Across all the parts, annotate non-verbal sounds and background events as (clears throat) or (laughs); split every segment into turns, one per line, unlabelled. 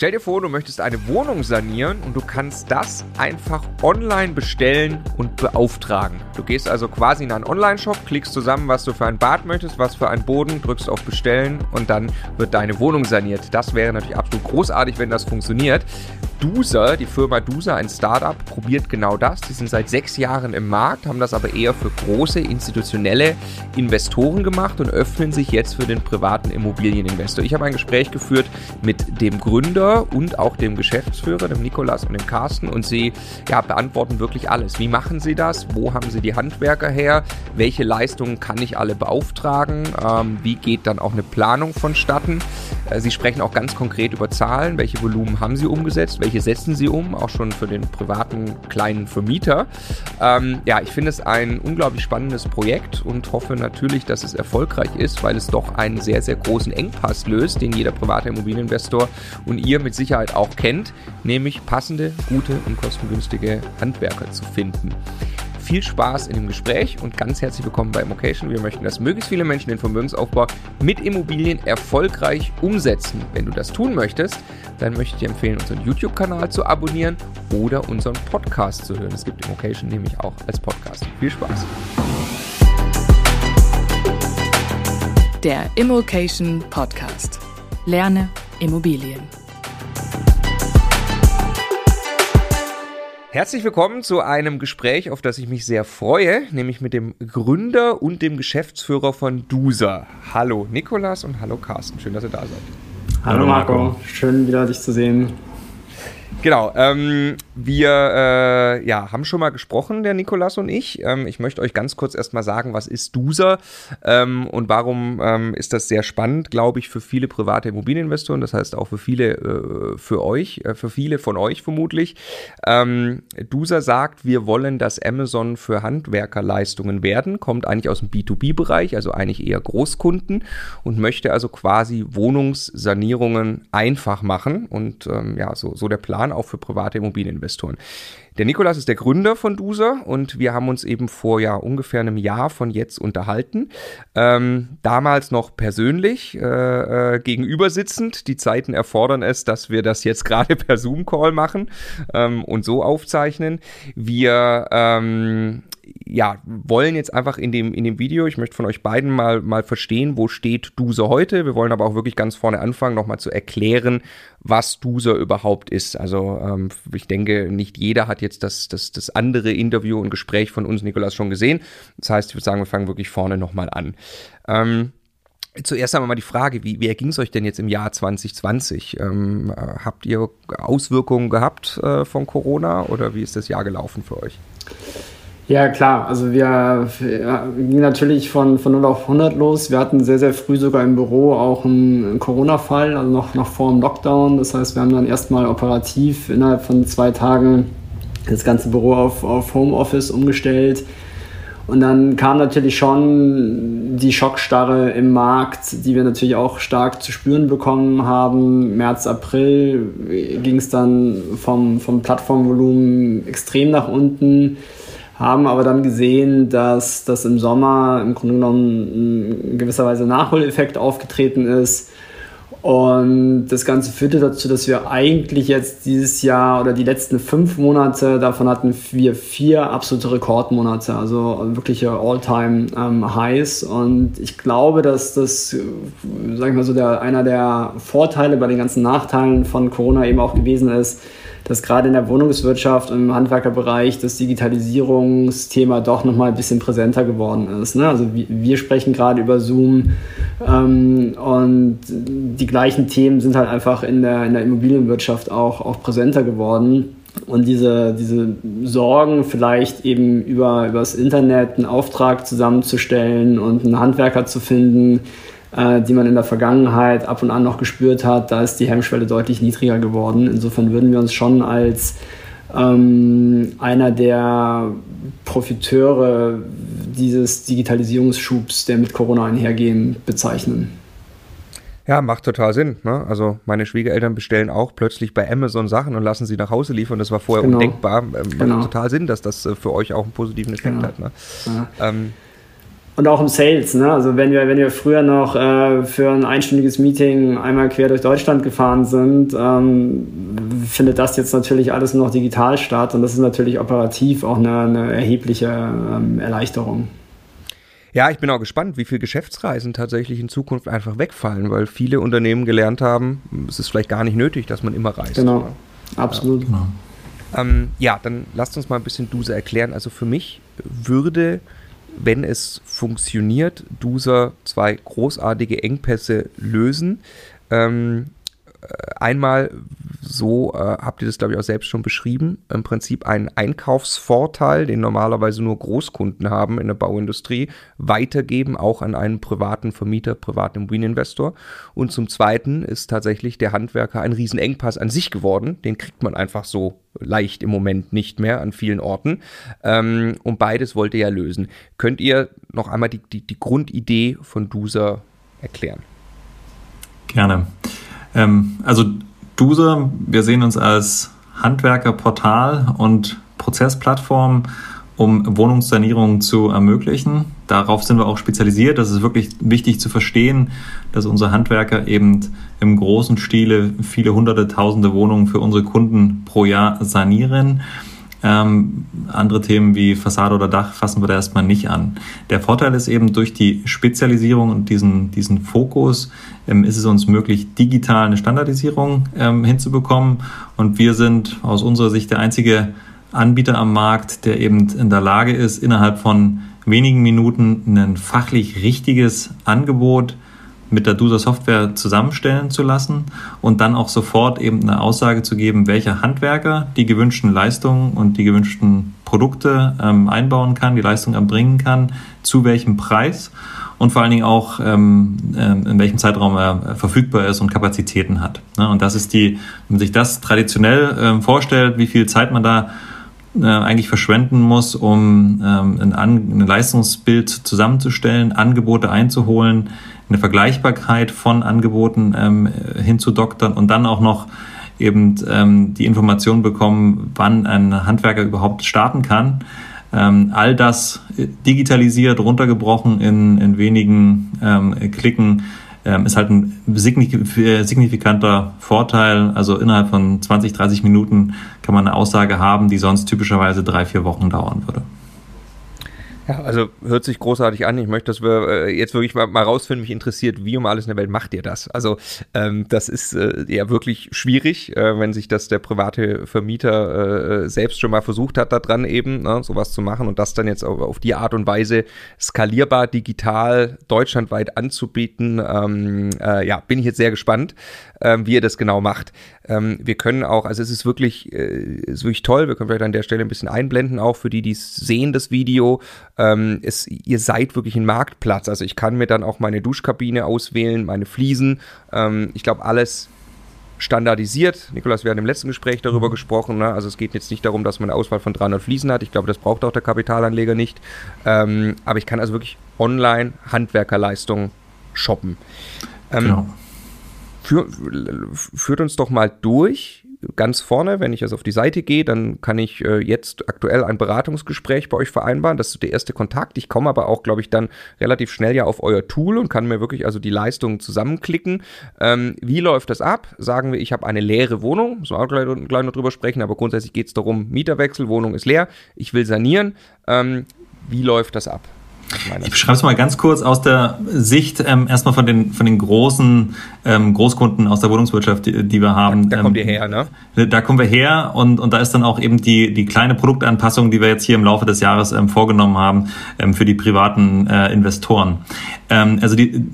Stell dir vor, du möchtest eine Wohnung sanieren und du kannst das einfach online bestellen und beauftragen. Du gehst also quasi in einen Online-Shop, klickst zusammen, was du für ein Bad möchtest, was für einen Boden, drückst auf Bestellen und dann wird deine Wohnung saniert. Das wäre natürlich absolut großartig, wenn das funktioniert. Duser, die Firma Duser, ein Startup, probiert genau das. Die sind seit sechs Jahren im Markt, haben das aber eher für große institutionelle Investoren gemacht und öffnen sich jetzt für den privaten Immobilieninvestor. Ich habe ein Gespräch geführt mit dem Gründer und auch dem Geschäftsführer, dem Nikolas und dem Carsten, und sie ja, beantworten wirklich alles. Wie machen sie das? Wo haben sie die Handwerker her? Welche Leistungen kann ich alle beauftragen? Ähm, wie geht dann auch eine Planung vonstatten? Äh, sie sprechen auch ganz konkret über Zahlen. Welche Volumen haben sie umgesetzt? Welche welche setzen sie um, auch schon für den privaten kleinen Vermieter. Ähm, ja, ich finde es ein unglaublich spannendes Projekt und hoffe natürlich, dass es erfolgreich ist, weil es doch einen sehr, sehr großen Engpass löst, den jeder private Immobilieninvestor und ihr mit Sicherheit auch kennt, nämlich passende, gute und kostengünstige Handwerker zu finden viel Spaß in dem Gespräch und ganz herzlich willkommen bei Immocation. Wir möchten, dass möglichst viele Menschen den Vermögensaufbau mit Immobilien erfolgreich umsetzen. Wenn du das tun möchtest, dann möchte ich dir empfehlen, unseren YouTube-Kanal zu abonnieren oder unseren Podcast zu hören. Es gibt Immocation nämlich auch als Podcast. Viel Spaß!
Der Immocation Podcast. Lerne Immobilien.
Herzlich willkommen zu einem Gespräch, auf das ich mich sehr freue, nämlich mit dem Gründer und dem Geschäftsführer von DUSA. Hallo Nikolas und hallo Carsten, schön, dass ihr da seid.
Hallo Marco, schön wieder dich zu sehen.
Genau, ähm, wir äh, ja, haben schon mal gesprochen, der Nikolas und ich. Ähm, ich möchte euch ganz kurz erstmal sagen, was ist DUSA ähm, und warum ähm, ist das sehr spannend, glaube ich, für viele private Immobilieninvestoren, das heißt auch für viele, äh, für euch, äh, für viele von euch vermutlich. Ähm, DUSA sagt, wir wollen das Amazon für Handwerkerleistungen werden, kommt eigentlich aus dem B2B-Bereich, also eigentlich eher Großkunden und möchte also quasi Wohnungssanierungen einfach machen und ähm, ja, so, so der Plan Jahren auch für private Immobilieninvestoren. Der Nikolas ist der Gründer von Duser und wir haben uns eben vor ja ungefähr einem Jahr von jetzt unterhalten. Ähm, damals noch persönlich äh, äh, gegenüber. Die Zeiten erfordern es, dass wir das jetzt (laughs) gerade per Zoom-Call machen ähm, und so aufzeichnen. Wir ähm, ja, wollen jetzt einfach in dem, in dem Video, ich möchte von euch beiden mal, mal verstehen, wo steht Duser heute. Wir wollen aber auch wirklich ganz vorne anfangen, nochmal zu erklären, was Duser überhaupt ist. Also ähm, ich denke, nicht jeder hat jetzt das, das, das andere Interview und Gespräch von uns, Nikolas, schon gesehen. Das heißt, ich würde sagen, wir fangen wirklich vorne nochmal an. Ähm, Zuerst einmal mal die Frage, wie, wie erging es euch denn jetzt im Jahr 2020? Ähm, habt ihr Auswirkungen gehabt äh, von Corona oder wie ist das Jahr gelaufen für euch?
Ja, klar. Also wir ja, gingen natürlich von, von 0 auf 100 los. Wir hatten sehr, sehr früh sogar im Büro auch einen, Corona-Fall, also noch, noch vor dem Lockdown. Das heißt, wir haben dann erstmal operativ innerhalb von zwei Tagen das ganze Büro auf, auf Homeoffice umgestellt. Und dann kam natürlich schon die Schockstarre im Markt, die wir natürlich auch stark zu spüren bekommen haben. März, April ging es dann vom, vom Plattformvolumen extrem nach unten haben aber dann gesehen, dass das im Sommer im Grunde genommen in gewisser Weise Nachholeffekt aufgetreten ist. Und das Ganze führte dazu, dass wir eigentlich jetzt dieses Jahr oder die letzten fünf Monate, davon hatten wir vier absolute Rekordmonate, also wirkliche All-Time-Highs. Ähm, Und ich glaube, dass das, sag ich mal so, der, einer der Vorteile bei den ganzen Nachteilen von Corona eben auch gewesen ist, dass gerade in der Wohnungswirtschaft und im Handwerkerbereich das Digitalisierungsthema doch nochmal ein bisschen präsenter geworden ist. Ne? Also wir sprechen gerade über Zoom ähm, und die gleichen Themen sind halt einfach in der, in der Immobilienwirtschaft auch, auch präsenter geworden. Und diese, diese Sorgen, vielleicht eben über, über das Internet einen Auftrag zusammenzustellen und einen Handwerker zu finden, äh, die man in der Vergangenheit ab und an noch gespürt hat, da ist die Hemmschwelle deutlich niedriger geworden. Insofern würden wir uns schon als ähm, einer der Profiteure dieses Digitalisierungsschubs, der mit Corona einhergehen, bezeichnen.
Ja, macht total Sinn. Ne? Also meine Schwiegereltern bestellen auch plötzlich bei Amazon Sachen und lassen sie nach Hause liefern. Das war vorher genau. undenkbar. Ähm, macht genau. total Sinn, dass das äh, für euch auch einen positiven Effekt genau. hat. Ne? Ja. Ähm,
und auch im Sales. Ne? Also wenn wir, wenn wir früher noch äh, für ein einstündiges Meeting einmal quer durch Deutschland gefahren sind, ähm, findet das jetzt natürlich alles nur noch digital statt und das ist natürlich operativ auch eine, eine erhebliche ähm, Erleichterung.
Ja, ich bin auch gespannt, wie viele Geschäftsreisen tatsächlich in Zukunft einfach wegfallen, weil viele Unternehmen gelernt haben, es ist vielleicht gar nicht nötig, dass man immer reist.
Genau, oder? absolut.
Ja. Genau. Ähm, ja, dann lasst uns mal ein bisschen Duse erklären. Also für mich würde wenn es funktioniert, Duser zwei großartige Engpässe lösen. Ähm, äh, einmal, so äh, habt ihr das glaube ich auch selbst schon beschrieben, im Prinzip einen Einkaufsvorteil, den normalerweise nur Großkunden haben in der Bauindustrie, weitergeben, auch an einen privaten Vermieter, privaten Immobilieninvestor. Und zum Zweiten ist tatsächlich der Handwerker ein Riesenengpass an sich geworden. Den kriegt man einfach so leicht im Moment nicht mehr an vielen Orten. Ähm, und beides wollt ihr ja lösen. Könnt ihr noch einmal die, die, die Grundidee von Duser erklären?
Gerne. Ähm, also Duse, wir sehen uns als Handwerkerportal und Prozessplattform, um Wohnungssanierungen zu ermöglichen. Darauf sind wir auch spezialisiert. Das ist wirklich wichtig zu verstehen, dass unsere Handwerker eben im großen Stile viele hunderte, tausende Wohnungen für unsere Kunden pro Jahr sanieren. Ähm, andere Themen wie Fassade oder Dach fassen wir da erstmal nicht an. Der Vorteil ist eben durch die Spezialisierung und diesen, diesen Fokus ähm, ist es uns möglich, digital eine Standardisierung ähm, hinzubekommen. Und wir sind aus unserer Sicht der einzige Anbieter am Markt, der eben in der Lage ist, innerhalb von wenigen Minuten ein fachlich richtiges Angebot mit der Duser Software zusammenstellen zu lassen und dann auch sofort eben eine Aussage zu geben, welcher Handwerker die gewünschten Leistungen und die gewünschten Produkte ähm, einbauen kann, die Leistung erbringen kann, zu welchem Preis und vor allen Dingen auch, ähm, äh, in welchem Zeitraum er verfügbar ist und Kapazitäten hat. Ne? Und das ist die, wenn man sich das traditionell ähm, vorstellt, wie viel Zeit man da äh, eigentlich verschwenden muss, um ähm, ein, ein Leistungsbild zusammenzustellen, Angebote einzuholen, eine Vergleichbarkeit von Angeboten ähm, hinzudoktern und dann auch noch eben ähm, die Information bekommen, wann ein Handwerker überhaupt starten kann. Ähm, all das digitalisiert, runtergebrochen in, in wenigen ähm, Klicken, ähm, ist halt ein signifikanter Vorteil. Also innerhalb von 20, 30 Minuten kann man eine Aussage haben, die sonst typischerweise drei, vier Wochen dauern würde.
Ja, also hört sich großartig an. Ich möchte, dass wir äh, jetzt wirklich mal, mal rausfinden, mich interessiert, wie um alles in der Welt macht ihr das? Also ähm, das ist äh, ja wirklich schwierig, äh, wenn sich das der private Vermieter äh, selbst schon mal versucht hat, da dran eben ne, sowas zu machen und das dann jetzt auf, auf die Art und Weise skalierbar, digital, deutschlandweit anzubieten. Ähm, äh, ja, bin ich jetzt sehr gespannt, ähm, wie ihr das genau macht. Ähm, wir können auch, also es ist wirklich, äh, ist wirklich toll. Wir können vielleicht an der Stelle ein bisschen einblenden, auch für die, die sehen das Video. Ähm, es, ihr seid wirklich ein Marktplatz. Also ich kann mir dann auch meine Duschkabine auswählen, meine Fliesen. Ähm, ich glaube, alles standardisiert. Nikolas, wir hatten im letzten Gespräch darüber mhm. gesprochen. Ne? Also es geht jetzt nicht darum, dass man eine Auswahl von 300 Fliesen hat. Ich glaube, das braucht auch der Kapitalanleger nicht. Ähm, aber ich kann also wirklich online Handwerkerleistungen shoppen. Ähm, genau. Für, führt uns doch mal durch. Ganz vorne, wenn ich also auf die Seite gehe, dann kann ich äh, jetzt aktuell ein Beratungsgespräch bei euch vereinbaren. Das ist der erste Kontakt. Ich komme aber auch, glaube ich, dann relativ schnell ja auf euer Tool und kann mir wirklich also die Leistungen zusammenklicken. Ähm, wie läuft das ab? Sagen wir, ich habe eine leere Wohnung, müssen wir auch gleich, gleich noch drüber sprechen, aber grundsätzlich geht es darum, Mieterwechsel, Wohnung ist leer, ich will sanieren. Ähm, wie läuft das ab?
Ich beschreibe es mal ganz kurz aus der Sicht ähm, erstmal von den, von den großen ähm, Großkunden aus der Wohnungswirtschaft, die, die wir haben.
Da, da kommt ihr her, ne?
Da kommen wir her und, und da ist dann auch eben die, die kleine Produktanpassung, die wir jetzt hier im Laufe des Jahres ähm, vorgenommen haben ähm, für die privaten äh, Investoren. Ähm, also die,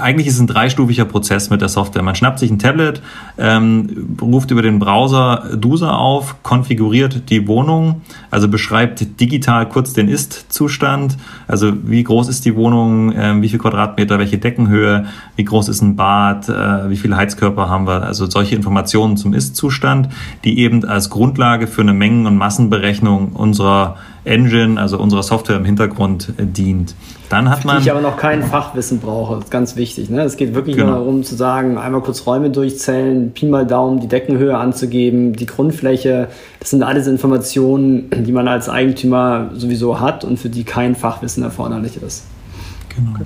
eigentlich ist es ein dreistufiger Prozess mit der Software. Man schnappt sich ein Tablet, ähm, ruft über den Browser DUSA auf, konfiguriert die Wohnung, also beschreibt digital kurz den Ist-Zustand, also wie groß ist die Wohnung, äh, wie viel Quadratmeter, welche Deckenhöhe, wie groß ist ein Bad, äh, wie viele Heizkörper haben wir, also solche Informationen zum Ist-Zustand, die eben als Grundlage für eine Mengen- und Massenberechnung unserer Engine, also unserer Software im Hintergrund äh, dient. Dann hat man.
Ich aber noch kein Fachwissen brauche, das ist ganz wichtig. Ne? Es geht wirklich genau. nur darum zu sagen, einmal kurz Räume durchzählen, Pi mal Daumen, die Deckenhöhe anzugeben, die Grundfläche. Das sind alles Informationen, die man als Eigentümer sowieso hat und für die kein Fachwissen erforderlich ist.
Genau.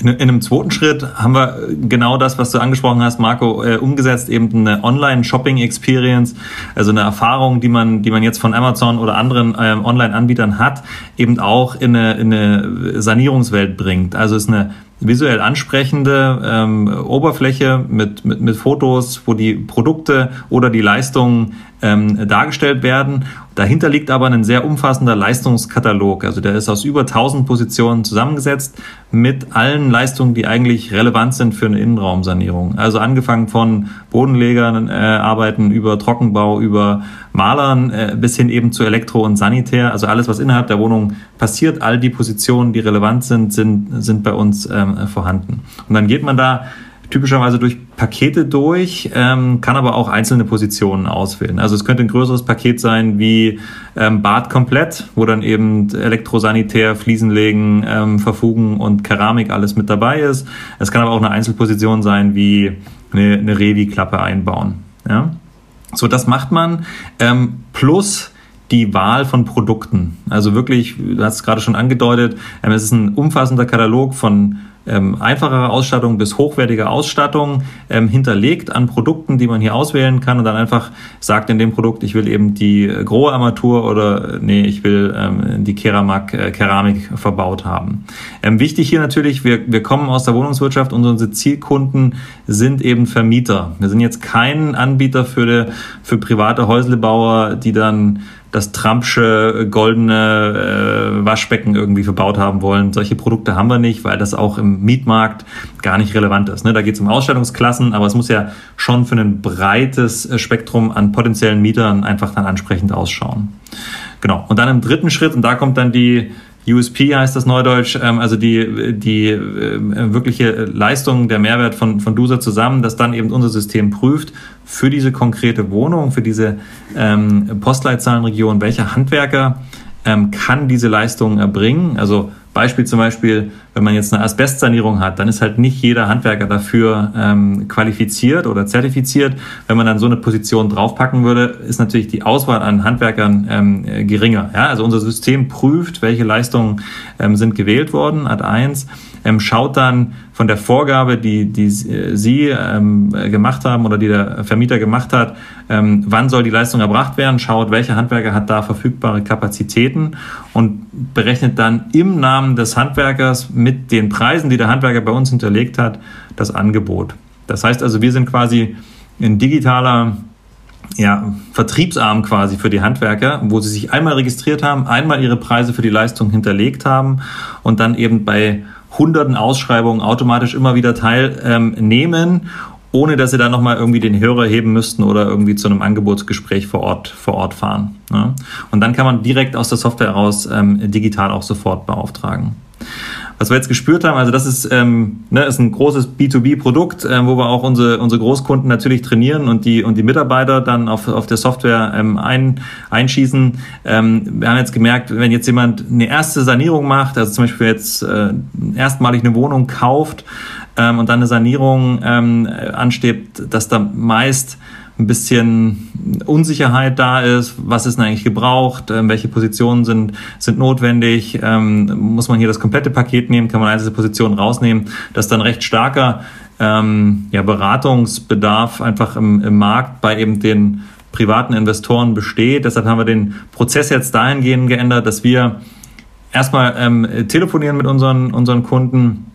In, in, einem zweiten Schritt haben wir genau das, was du angesprochen hast, Marco, äh, umgesetzt, eben eine Online-Shopping-Experience, also eine Erfahrung, die man, die man jetzt von Amazon oder anderen ähm, Online-Anbietern hat, eben auch in eine, in eine Sanierungswelt bringt. Also ist eine visuell ansprechende ähm, Oberfläche mit, mit, mit Fotos, wo die Produkte oder die Leistungen ähm, dargestellt werden. Dahinter liegt aber ein sehr umfassender Leistungskatalog. Also der ist aus über 1000 Positionen zusammengesetzt mit allen Leistungen, die eigentlich relevant sind für eine Innenraumsanierung. Also angefangen von Bodenlegern, äh, über Trockenbau, über Malern äh, bis hin eben zu Elektro und Sanitär. Also alles, was innerhalb der Wohnung passiert, all die Positionen, die relevant sind, sind, sind bei uns ähm, vorhanden. Und dann geht man da typischerweise durch Pakete durch, ähm, kann aber auch einzelne Positionen auswählen. Also es könnte ein größeres Paket sein wie ähm, Bad komplett, wo dann eben Elektrosanitär, Fliesenlegen, ähm, Verfugen und Keramik alles mit dabei ist. Es kann aber auch eine Einzelposition sein wie eine, eine Revi-Klappe einbauen. Ja? So, das macht man. Ähm, plus die Wahl von Produkten. Also wirklich, du hast es gerade schon angedeutet, ähm, es ist ein umfassender Katalog von ähm, einfachere Ausstattung bis hochwertige Ausstattung ähm, hinterlegt an Produkten, die man hier auswählen kann und dann einfach sagt in dem Produkt, ich will eben die äh, grohe Armatur oder äh, nee, ich will ähm, die Keramak, äh, Keramik verbaut haben. Ähm, wichtig hier natürlich, wir, wir kommen aus der Wohnungswirtschaft und unsere Zielkunden sind eben Vermieter. Wir sind jetzt kein Anbieter für, die, für private Häuslebauer, die dann das Trumpsche goldene äh, Waschbecken irgendwie verbaut haben wollen. Solche Produkte haben wir nicht, weil das auch im Mietmarkt gar nicht relevant ist. Ne? Da geht es um Ausstattungsklassen, aber es muss ja schon für ein breites äh, Spektrum an potenziellen Mietern einfach dann ansprechend ausschauen. Genau. Und dann im dritten Schritt, und da kommt dann die USP heißt das Neudeutsch, ähm, also die, die äh, wirkliche Leistung, der Mehrwert von, von DUSA zusammen, dass dann eben unser System prüft für diese konkrete Wohnung, für diese ähm, Postleitzahlenregion, welcher Handwerker ähm, kann diese Leistung erbringen. Also Beispiel zum Beispiel, wenn man jetzt eine Asbestsanierung hat, dann ist halt nicht jeder Handwerker dafür ähm, qualifiziert oder zertifiziert. Wenn man dann so eine Position draufpacken würde, ist natürlich die Auswahl an Handwerkern ähm, geringer. Ja? Also unser System prüft, welche Leistungen ähm, sind gewählt worden, Ad 1 ähm, schaut dann von der Vorgabe, die, die äh, Sie ähm, gemacht haben oder die der Vermieter gemacht hat, ähm, wann soll die Leistung erbracht werden, schaut, welcher Handwerker hat da verfügbare Kapazitäten und berechnet dann im Namen des Handwerkers mit den Preisen, die der Handwerker bei uns hinterlegt hat, das Angebot. Das heißt also, wir sind quasi ein digitaler ja, Vertriebsarm quasi für die Handwerker, wo sie sich einmal registriert haben, einmal ihre Preise für die Leistung hinterlegt haben und dann eben bei hunderten Ausschreibungen automatisch immer wieder teilnehmen, ähm, ohne dass sie dann nochmal irgendwie den Hörer heben müssten oder irgendwie zu einem Angebotsgespräch vor Ort, vor Ort fahren. Ne? Und dann kann man direkt aus der Software heraus ähm, digital auch sofort beauftragen was wir jetzt gespürt haben, also das ist, ähm, ne, ist ein großes B2B-Produkt, äh, wo wir auch unsere, unsere Großkunden natürlich trainieren und die, und die Mitarbeiter dann auf, auf der Software ähm, ein, einschießen. Ähm, wir haben jetzt gemerkt, wenn jetzt jemand eine erste Sanierung macht, also zum Beispiel jetzt äh, erstmalig eine Wohnung kauft ähm, und dann eine Sanierung ähm, ansteht, dass da meist ein bisschen Unsicherheit da ist, was ist denn eigentlich gebraucht, ähm, welche Positionen sind, sind notwendig, ähm, muss man hier das komplette Paket nehmen, kann man einzelne Positionen rausnehmen, dass dann recht starker ähm, ja, Beratungsbedarf einfach im, im Markt bei eben den privaten Investoren besteht. Deshalb haben wir den Prozess jetzt dahingehend geändert, dass wir erstmal ähm, telefonieren mit unseren, unseren Kunden,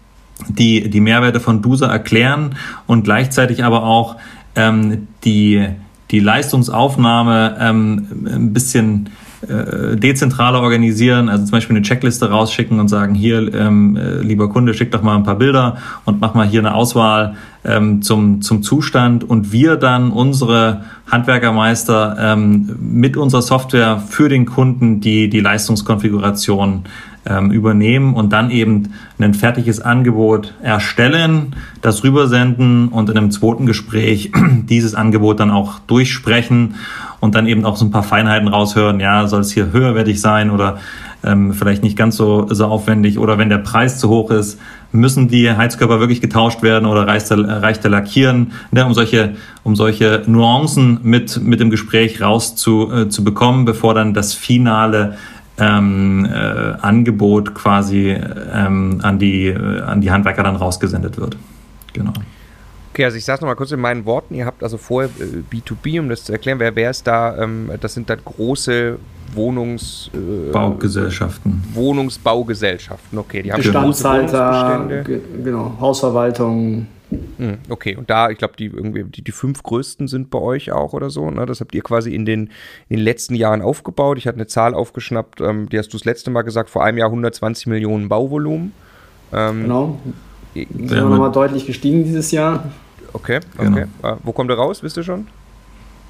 die die Mehrwerte von DUSA erklären und gleichzeitig aber auch ähm, die, die Leistungsaufnahme ähm, ein bisschen äh, dezentraler organisieren, also zum Beispiel eine Checkliste rausschicken und sagen, hier, ähm, äh, lieber Kunde, schick doch mal ein paar Bilder und mach mal hier eine Auswahl ähm, zum, zum Zustand und wir dann unsere Handwerkermeister ähm, mit unserer Software für den Kunden die, die Leistungskonfiguration ähm, übernehmen und dann eben ein fertiges Angebot erstellen, das rübersenden und in einem zweiten Gespräch (clears throat) dieses Angebot dann auch durchsprechen und dann eben auch so ein paar Feinheiten raushören. Ja, soll es hier höherwertig sein oder ähm, vielleicht nicht ganz so, so aufwendig oder wenn der Preis zu hoch ist, müssen die Heizkörper wirklich getauscht werden oder reicht der, reicht der Lackieren, ne, um solche, um solche Nuancen mit, mit dem Gespräch raus zu, äh, bevor dann das finale ähm, äh, Angebot quasi ähm, an, die, äh, an die Handwerker dann rausgesendet wird. Genau.
Okay, also ich sage nochmal kurz in meinen Worten, ihr habt also vorher äh, B2B, um das zu erklären, wer, wer ist da, ähm, das sind dann große Wohnungsbaugesellschaften.
Äh,
Wohnungsbaugesellschaften, okay.
Die haben Bestandshalter, genau, Hausverwaltung.
Hm, okay, und da, ich glaube, die irgendwie die, die fünf größten sind bei euch auch oder so. Ne? Das habt ihr quasi in den, in den letzten Jahren aufgebaut. Ich hatte eine Zahl aufgeschnappt, ähm, die hast du das letzte Mal gesagt, vor einem Jahr 120 Millionen Bauvolumen.
Ähm, genau. Sind wir nochmal deutlich gestiegen dieses Jahr.
Okay, okay. Genau. Äh, wo kommt ihr raus, wisst ihr schon?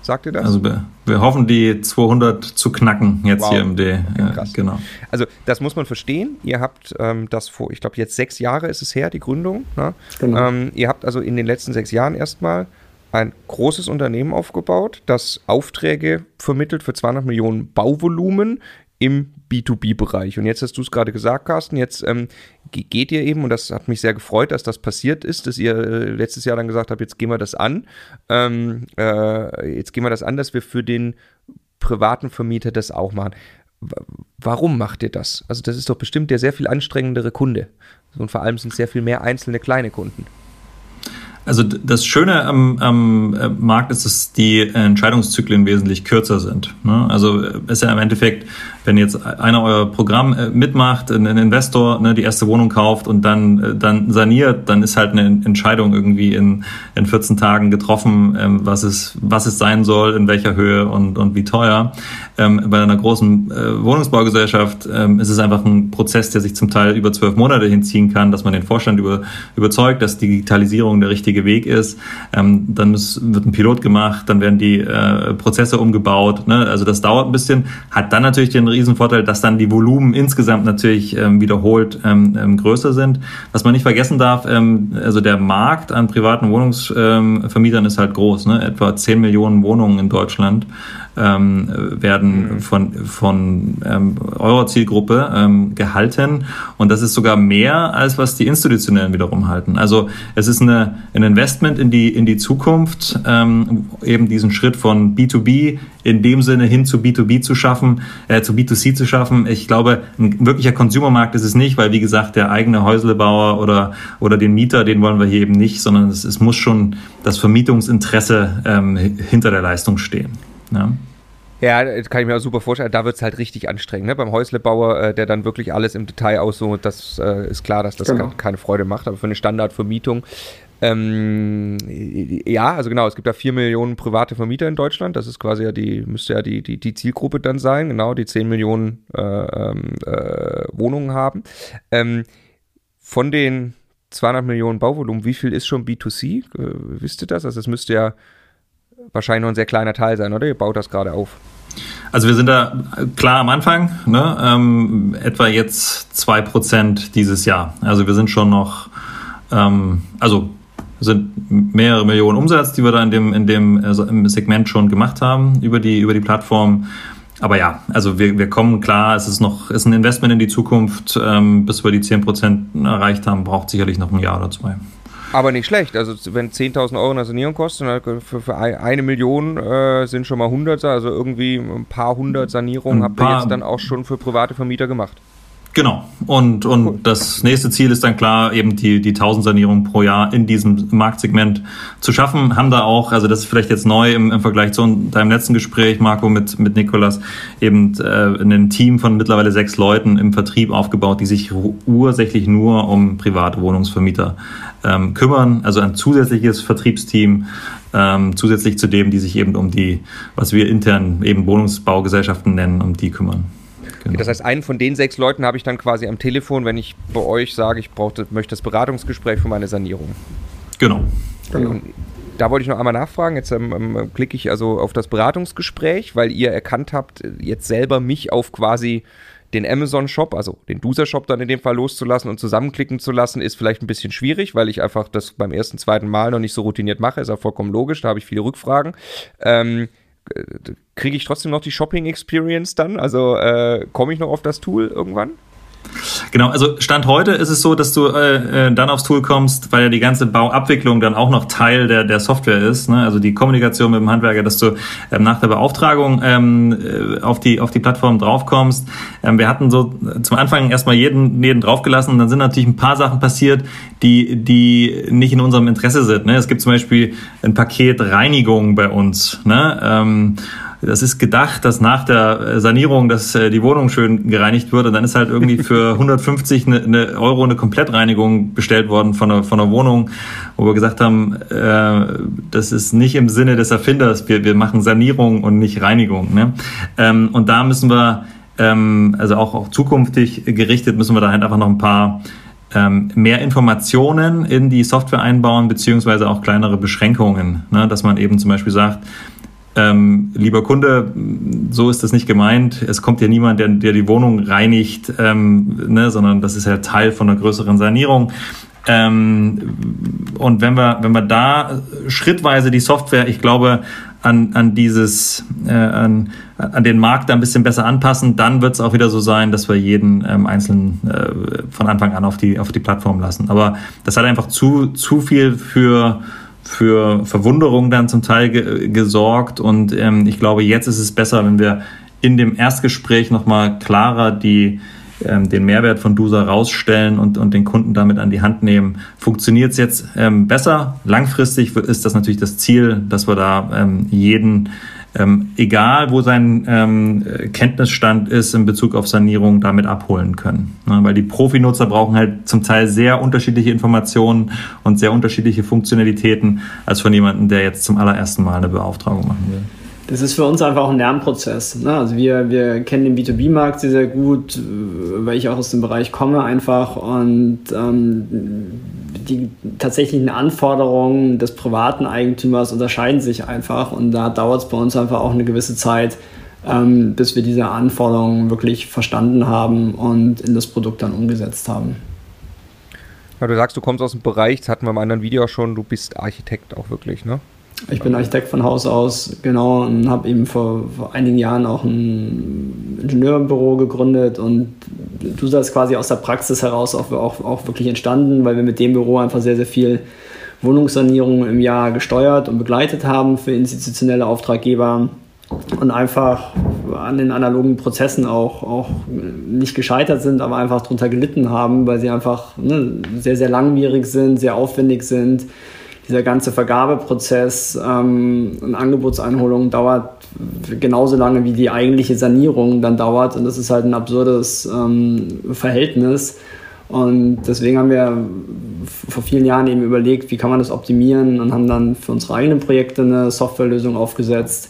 Sagt ihr das?
Also wir, wir hoffen, die 200 zu knacken jetzt wow. hier im D.
Okay, krass. genau. Also das muss man verstehen. Ihr habt ähm, das vor, ich glaube jetzt sechs Jahre ist es her, die Gründung. Ne? Genau. Ähm, ihr habt also in den letzten sechs Jahren erstmal ein großes Unternehmen aufgebaut, das Aufträge vermittelt für 200 Millionen Bauvolumen im B2B-Bereich. Und jetzt hast du es gerade gesagt, Carsten, jetzt ähm, geht ihr eben, und das hat mich sehr gefreut, dass das passiert ist, dass ihr äh, letztes Jahr dann gesagt habt, jetzt gehen wir das an. Ähm, äh, jetzt gehen wir das an, dass wir für den privaten Vermieter das auch machen. Warum macht ihr das? Also das ist doch bestimmt der sehr viel anstrengendere Kunde. Und vor allem sind es sehr viel mehr einzelne kleine Kunden.
Also das Schöne am, am äh, Markt ist, dass die Entscheidungszyklen wesentlich kürzer sind. Ne? Also äh, ist ja im Endeffekt, wenn jetzt einer euer Programm äh, mitmacht, ein Investor ne, die erste Wohnung kauft und dann, dann saniert, dann ist halt eine Entscheidung irgendwie in, in 14 Tagen getroffen, ähm, was, es, was es sein soll, in welcher Höhe und, und wie teuer. Ähm, bei einer großen Wohnungsbaugesellschaft ähm, ist es einfach ein Prozess, der sich zum Teil über zwölf Monate hinziehen kann, dass man den Vorstand über, überzeugt, dass Digitalisierung der richtige richtige Weg ist. Ähm, dann ist, wird ein Pilot gemacht, dann werden die äh, Prozesse umgebaut. Ne? Also das dauert ein bisschen. Hat dann natürlich den riesen dass dann die Volumen insgesamt natürlich ähm, wiederholt ähm, ähm größer sind. Was man nicht vergessen darf, ähm, also der Markt an privaten Wohnungsvermietern ist halt groß. Ne? Etwa 10 Millionen Wohnungen in Deutschland ähm, werden mhm. von, von ähm, eurer Zielgruppe ähm, gehalten. Und das ist sogar mehr, als was die Institutionellen wiederum halten. Also es ist eine, ein Investment in die, in die Zukunft, ähm, eben diesen Schritt von B2B in dem Sinne hin zu B2B zu schaffen, äh, zu B2C zu schaffen. Ich glaube, ein wirklicher Consumermarkt ist es nicht, weil wie gesagt, der eigene Häuslebauer oder, oder den Mieter, den wollen wir hier eben nicht, sondern es, es muss schon das Vermietungsinteresse ähm, hinter der Leistung stehen. Ja.
Ja, das kann ich mir auch super vorstellen. Da wird es halt richtig anstrengend. Ne? Beim Häuslebauer, äh, der dann wirklich alles im Detail aussucht, das äh, ist klar, dass das genau. keine Freude macht. Aber für eine Standardvermietung, ähm, ja, also genau, es gibt da vier Millionen private Vermieter in Deutschland. Das ist quasi ja die, müsste ja die, die, die Zielgruppe dann sein, genau, die zehn Millionen äh, ähm, äh, Wohnungen haben. Ähm, von den 200 Millionen Bauvolumen, wie viel ist schon B2C? Äh, wisst ihr das? Also es müsste ja wahrscheinlich noch ein sehr kleiner Teil sein, oder? Ihr baut das gerade auf.
Also wir sind da klar am Anfang, ne? ähm, etwa jetzt 2% dieses Jahr. Also wir sind schon noch, ähm, also sind mehrere Millionen Umsatz, die wir da in dem, in dem im Segment schon gemacht haben über die, über die Plattform. Aber ja, also wir, wir kommen klar, es ist noch ist ein Investment in die Zukunft. Ähm, bis wir die 10% erreicht haben, braucht sicherlich noch ein Jahr oder zwei.
Aber nicht schlecht. Also wenn 10.000 Euro eine Sanierung kosten, für, für eine Million äh, sind schon mal 100, also irgendwie ein paar hundert Sanierungen habt ihr jetzt dann auch schon für private Vermieter gemacht.
Genau. Und, und cool. das nächste Ziel ist dann klar, eben die, die 1000 Sanierungen pro Jahr in diesem Marktsegment zu schaffen. Haben da auch, also das ist vielleicht jetzt neu im, im Vergleich zu deinem letzten Gespräch, Marco, mit, mit Nikolas, eben äh, ein Team von mittlerweile sechs Leuten im Vertrieb aufgebaut, die sich ursächlich nur um private Wohnungsvermieter ähm, kümmern. Also ein zusätzliches Vertriebsteam, ähm, zusätzlich zu dem, die sich eben um die, was wir intern eben Wohnungsbaugesellschaften nennen, um die kümmern.
Genau. Das heißt, einen von den sechs Leuten habe ich dann quasi am Telefon, wenn ich bei euch sage, ich brauche, möchte das Beratungsgespräch für meine Sanierung.
Genau.
genau. Da wollte ich noch einmal nachfragen. Jetzt ähm, ähm, klicke ich also auf das Beratungsgespräch, weil ihr erkannt habt, jetzt selber mich auf quasi den Amazon-Shop, also den Duser-Shop dann in dem Fall loszulassen und zusammenklicken zu lassen, ist vielleicht ein bisschen schwierig, weil ich einfach das beim ersten, zweiten Mal noch nicht so routiniert mache. Ist ja vollkommen logisch, da habe ich viele Rückfragen. Ähm, kriege ich trotzdem noch die Shopping Experience dann? Also äh, komme ich noch auf das Tool irgendwann?
Genau, also Stand heute ist es so, dass du äh, äh, dann aufs Tool kommst, weil ja die ganze Bauabwicklung dann auch noch Teil der, der Software ist, ne? also die Kommunikation mit dem Handwerker, dass du ähm, nach der Beauftragung ähm, äh, auf, die, auf die Plattform draufkommst. Ähm, wir hatten so zum Anfang erstmal jeden, jeden draufgelassen und dann sind natürlich ein paar Sachen passiert, die, die nicht in unserem Interesse sind. Ne? Es gibt zum Beispiel ein Paket Reinigung bei uns. Ne? Ähm, das ist gedacht, dass nach der Sanierung dass äh, die Wohnung schön gereinigt wird und dann ist halt irgendwie (laughs) für 150 eine, eine Euro eine Komplettreinigung bestellt worden von einer, von einer Wohnung, wo wir gesagt haben, äh, das ist nicht im Sinne des Erfinders, wir, wir machen Sanierung und nicht Reinigung. Ne? Ähm, und da müssen wir, ähm, also auch, auch zukünftig gerichtet, müssen wir da halt einfach noch ein paar ähm, mehr Informationen in die Software einbauen, beziehungsweise auch kleinere Beschränkungen, ne? dass man eben zum Beispiel sagt, ähm, lieber Kunde, so ist das nicht gemeint. Es kommt ja niemand, der, der die Wohnung reinigt, ähm, ne, sondern das ist ja Teil von einer größeren Sanierung. Ähm, und wenn wir, wenn wir da schrittweise die Software, ich glaube, an, an dieses, äh, an, an den Markt ein bisschen besser anpassen, dann wird es auch wieder so sein, dass wir jeden ähm, einzelnen äh, von Anfang an auf die, auf die Plattform lassen. Aber das hat einfach zu, zu viel für für Verwunderung dann zum Teil ge gesorgt. Und ähm, ich glaube, jetzt ist es besser, wenn wir in dem Erstgespräch nochmal klarer die, ähm, den Mehrwert von DUSA rausstellen und, und den Kunden damit an die Hand nehmen. Funktioniert es jetzt ähm, besser? Langfristig ist das natürlich das Ziel, dass wir da ähm, jeden ähm, egal wo sein ähm, Kenntnisstand ist in Bezug auf Sanierung, damit abholen können. Ne? Weil die Profinutzer brauchen halt zum Teil sehr unterschiedliche Informationen und sehr unterschiedliche Funktionalitäten als von jemandem, der jetzt zum allerersten Mal eine Beauftragung machen will.
Das ist für uns einfach auch ein Lernprozess. Ne? Also wir, wir kennen den B2B-Markt sehr, sehr gut, weil ich auch aus dem Bereich komme einfach und ähm, die tatsächlichen Anforderungen des privaten Eigentümers unterscheiden sich einfach und da dauert es bei uns einfach auch eine gewisse Zeit, ähm, bis wir diese Anforderungen wirklich verstanden haben und in das Produkt dann umgesetzt haben.
Ja, du sagst, du kommst aus dem Bereich, das hatten wir im anderen Video schon, du bist Architekt auch wirklich, ne?
Ich bin Architekt von Haus aus, genau, und habe eben vor, vor, einigen Jahren auch ein Ingenieurbüro gegründet. Und du sagst quasi aus der Praxis heraus auch, auch, auch wirklich entstanden, weil wir mit dem Büro einfach sehr, sehr viel Wohnungssanierung im Jahr gesteuert und begleitet haben für institutionelle Auftraggeber. Und einfach an den analogen Prozessen auch, auch nicht gescheitert sind, aber einfach darunter gelitten haben, weil sie einfach ne, sehr, sehr langwierig sind, sehr aufwendig sind dieser ganze Vergabeprozess ähm, und Angebotseinholung dauert genauso lange wie die eigentliche Sanierung dann dauert. Und das ist halt ein absurdes ähm, Verhältnis. Und deswegen haben wir vor vielen Jahren eben überlegt, wie kann man das optimieren und haben dann für unsere eigenen Projekte eine Softwarelösung aufgesetzt,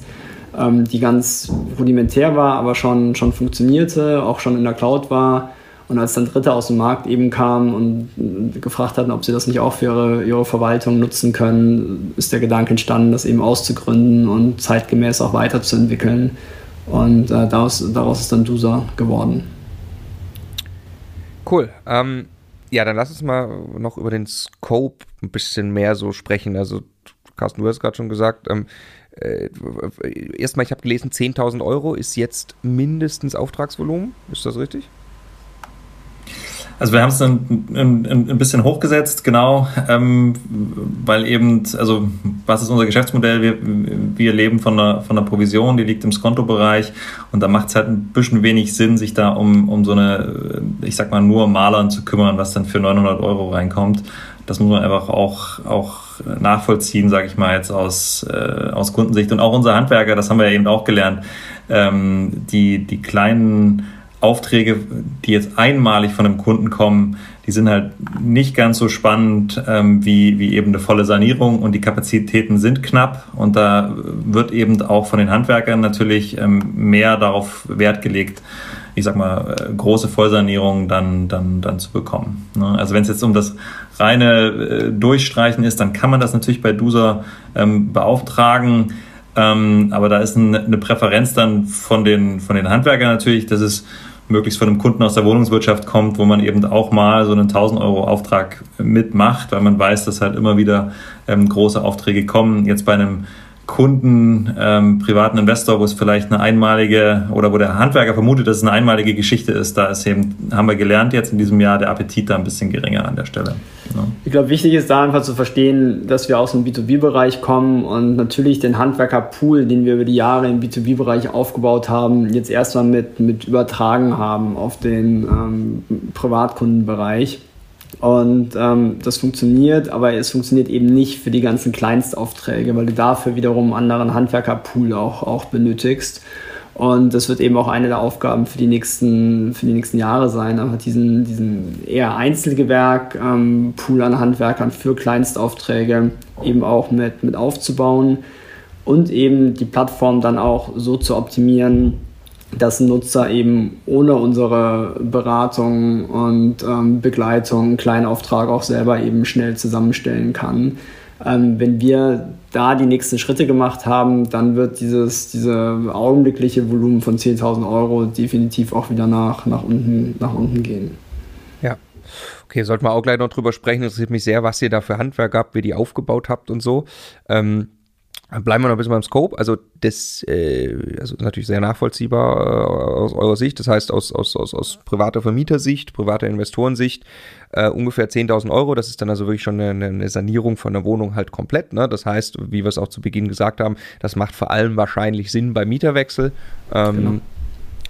ähm, die ganz rudimentär war, aber schon, schon funktionierte, auch schon in der Cloud war und als dann Dritte aus dem Markt eben kamen und gefragt hatten, ob sie das nicht auch für ihre, ihre Verwaltung nutzen können, ist der Gedanke entstanden, das eben auszugründen und zeitgemäß auch weiterzuentwickeln. Und äh, daraus, daraus ist dann DUSA geworden.
Cool. Ähm, ja, dann lass uns mal noch über den Scope ein bisschen mehr so sprechen. Also, Carsten, du hast gerade schon gesagt, ähm, äh, erstmal, ich habe gelesen, 10.000 Euro ist jetzt mindestens Auftragsvolumen. Ist das richtig?
Also wir haben es ein, ein, ein, bisschen hochgesetzt, genau, ähm, weil eben, also was ist unser Geschäftsmodell? Wir, wir leben von einer, von einer Provision, die liegt im Skonto-Bereich und da macht es halt ein bisschen wenig Sinn, sich da um, um so eine, ich sag mal, nur Malern zu kümmern, was dann für 900 Euro reinkommt. Das muss man einfach auch, auch nachvollziehen, sage ich mal jetzt aus, äh, aus Kundensicht. Und auch unser Handwerker, das haben wir ja eben auch gelernt, ähm, die, die kleinen Aufträge, die jetzt einmalig von einem Kunden kommen, die sind halt nicht ganz so spannend ähm, wie, wie eben eine volle Sanierung und die Kapazitäten sind knapp und da wird eben auch von den Handwerkern natürlich ähm, mehr darauf Wert gelegt, ich sag mal, äh, große Vollsanierungen dann, dann, dann zu bekommen. Ne? Also wenn es jetzt um das reine äh, Durchstreichen ist, dann kann man das natürlich bei DUSA ähm, beauftragen. Ähm, aber da ist eine Präferenz dann von den, von den Handwerkern natürlich, dass es möglichst von einem Kunden aus der Wohnungswirtschaft kommt, wo man eben auch mal so einen 1000 Euro Auftrag mitmacht, weil man weiß, dass halt immer wieder ähm, große Aufträge kommen. Jetzt bei einem Kunden, ähm, privaten Investor, wo es vielleicht eine einmalige oder wo der Handwerker vermutet, dass es eine einmalige Geschichte ist, da ist eben, haben wir gelernt jetzt in diesem Jahr, der Appetit da ein bisschen geringer an der Stelle.
Ja. Ich glaube, wichtig ist da einfach zu verstehen, dass wir aus dem B2B-Bereich kommen und natürlich den Handwerkerpool, den wir über die Jahre im B2B-Bereich aufgebaut haben, jetzt erstmal mit, mit übertragen haben auf den ähm, Privatkundenbereich. Und ähm, das funktioniert, aber es funktioniert eben nicht für die ganzen Kleinstaufträge, weil du dafür wiederum einen anderen Handwerkerpool auch, auch benötigst. Und das wird eben auch eine der Aufgaben für die nächsten, für die nächsten Jahre sein, einfach diesen, diesen eher Einzelgewerk-Pool ähm, an Handwerkern für Kleinstaufträge eben auch mit, mit aufzubauen und eben die Plattform dann auch so zu optimieren, dass Nutzer eben ohne unsere Beratung und ähm, Begleitung einen kleinen auch selber eben schnell zusammenstellen kann. Ähm, wenn wir da die nächsten Schritte gemacht haben, dann wird dieses diese augenblickliche Volumen von 10.000 Euro definitiv auch wieder nach, nach, unten, nach unten gehen.
Ja. Okay, sollten wir auch gleich noch drüber sprechen. Interessiert mich sehr, was ihr da für Handwerk habt, wie die aufgebaut habt und so. Ähm, Bleiben wir noch ein bisschen beim Scope. Also das äh, also natürlich sehr nachvollziehbar äh, aus eurer Sicht. Das heißt aus, aus, aus, aus privater Vermietersicht, privater Investorensicht äh, ungefähr 10.000 Euro. Das ist dann also wirklich schon eine, eine Sanierung von der Wohnung halt komplett. Ne? Das heißt, wie wir es auch zu Beginn gesagt haben, das macht vor allem wahrscheinlich Sinn beim Mieterwechsel. Ähm,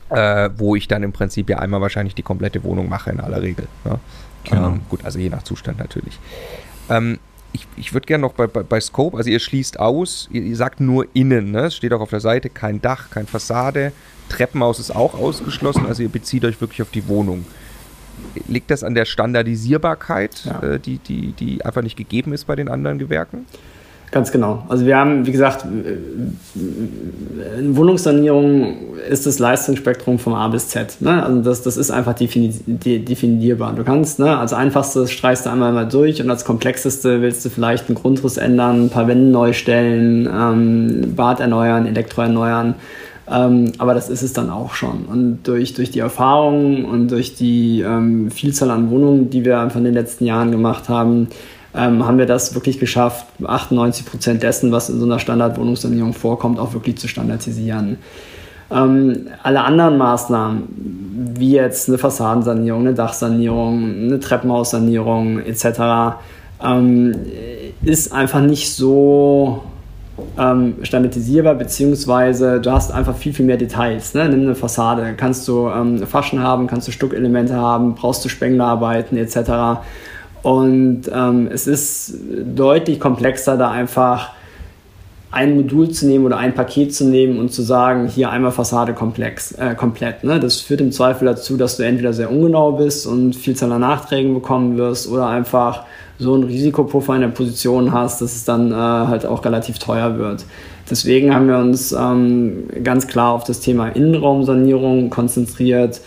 genau. äh, wo ich dann im Prinzip ja einmal wahrscheinlich die komplette Wohnung mache in aller Regel. Ne? Genau. Ähm, gut, also je nach Zustand natürlich. Ähm, ich, ich würde gerne noch bei, bei, bei, Scope, also ihr schließt aus, ihr, ihr sagt nur innen, ne? es steht auch auf der Seite, kein Dach, kein Fassade, Treppenhaus ist auch ausgeschlossen, also ihr bezieht euch wirklich auf die Wohnung. Liegt das an der Standardisierbarkeit, ja. äh, die, die, die einfach nicht gegeben ist bei den anderen Gewerken?
Ganz genau. Also wir haben, wie gesagt, in Wohnungssanierung ist das Leistungsspektrum vom A bis Z. Ne? Also das, das ist einfach definierbar. Du kannst ne, als einfachstes streichst du einmal mal durch und als komplexeste willst du vielleicht einen Grundriss ändern, ein paar Wände neu stellen, ähm, Bad erneuern, Elektro erneuern. Ähm, aber das ist es dann auch schon. Und durch, durch die Erfahrung und durch die ähm, Vielzahl an Wohnungen, die wir einfach in den letzten Jahren gemacht haben, ähm, haben wir das wirklich geschafft, 98 Prozent dessen, was in so einer Standardwohnungssanierung vorkommt, auch wirklich zu standardisieren. Ähm, alle anderen Maßnahmen, wie jetzt eine Fassadensanierung, eine Dachsanierung, eine Treppenhaussanierung etc., ähm, ist einfach nicht so ähm, standardisierbar, beziehungsweise du hast einfach viel, viel mehr Details. Ne? Nimm eine Fassade, kannst du ähm, Faschen haben, kannst du Stuckelemente haben, brauchst du Spenglerarbeiten etc. Und ähm, es ist deutlich komplexer, da einfach ein Modul zu nehmen oder ein Paket zu nehmen und zu sagen, hier einmal Fassade komplex, äh, komplett. Ne? Das führt im Zweifel dazu, dass du entweder sehr ungenau bist und Vielzahl an Nachträgen bekommen wirst oder einfach so einen Risikopuffer in der Position hast, dass es dann äh, halt auch relativ teuer wird. Deswegen haben wir uns ähm, ganz klar auf das Thema Innenraumsanierung konzentriert.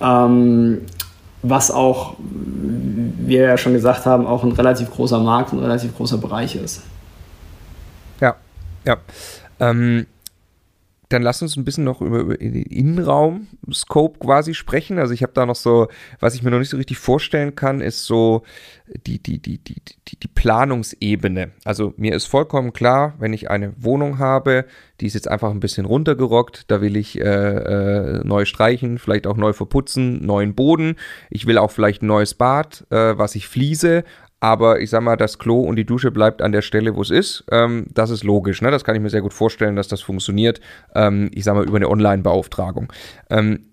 Ähm, was auch, wie wir ja schon gesagt haben, auch ein relativ großer Markt und ein relativ großer Bereich ist.
Ja. Ähm, dann lass uns ein bisschen noch über, über den Innenraum-Scope quasi sprechen. Also ich habe da noch so, was ich mir noch nicht so richtig vorstellen kann, ist so die, die, die, die, die, die Planungsebene. Also mir ist vollkommen klar, wenn ich eine Wohnung habe, die ist jetzt einfach ein bisschen runtergerockt, da will ich äh, äh, neu streichen, vielleicht auch neu verputzen, neuen Boden. Ich will auch vielleicht ein neues Bad, äh, was ich fließe, aber ich sag mal, das Klo und die Dusche bleibt an der Stelle, wo es ist. Ähm, das ist logisch, ne? Das kann ich mir sehr gut vorstellen, dass das funktioniert. Ähm, ich sag mal, über eine Online-Beauftragung. Ähm,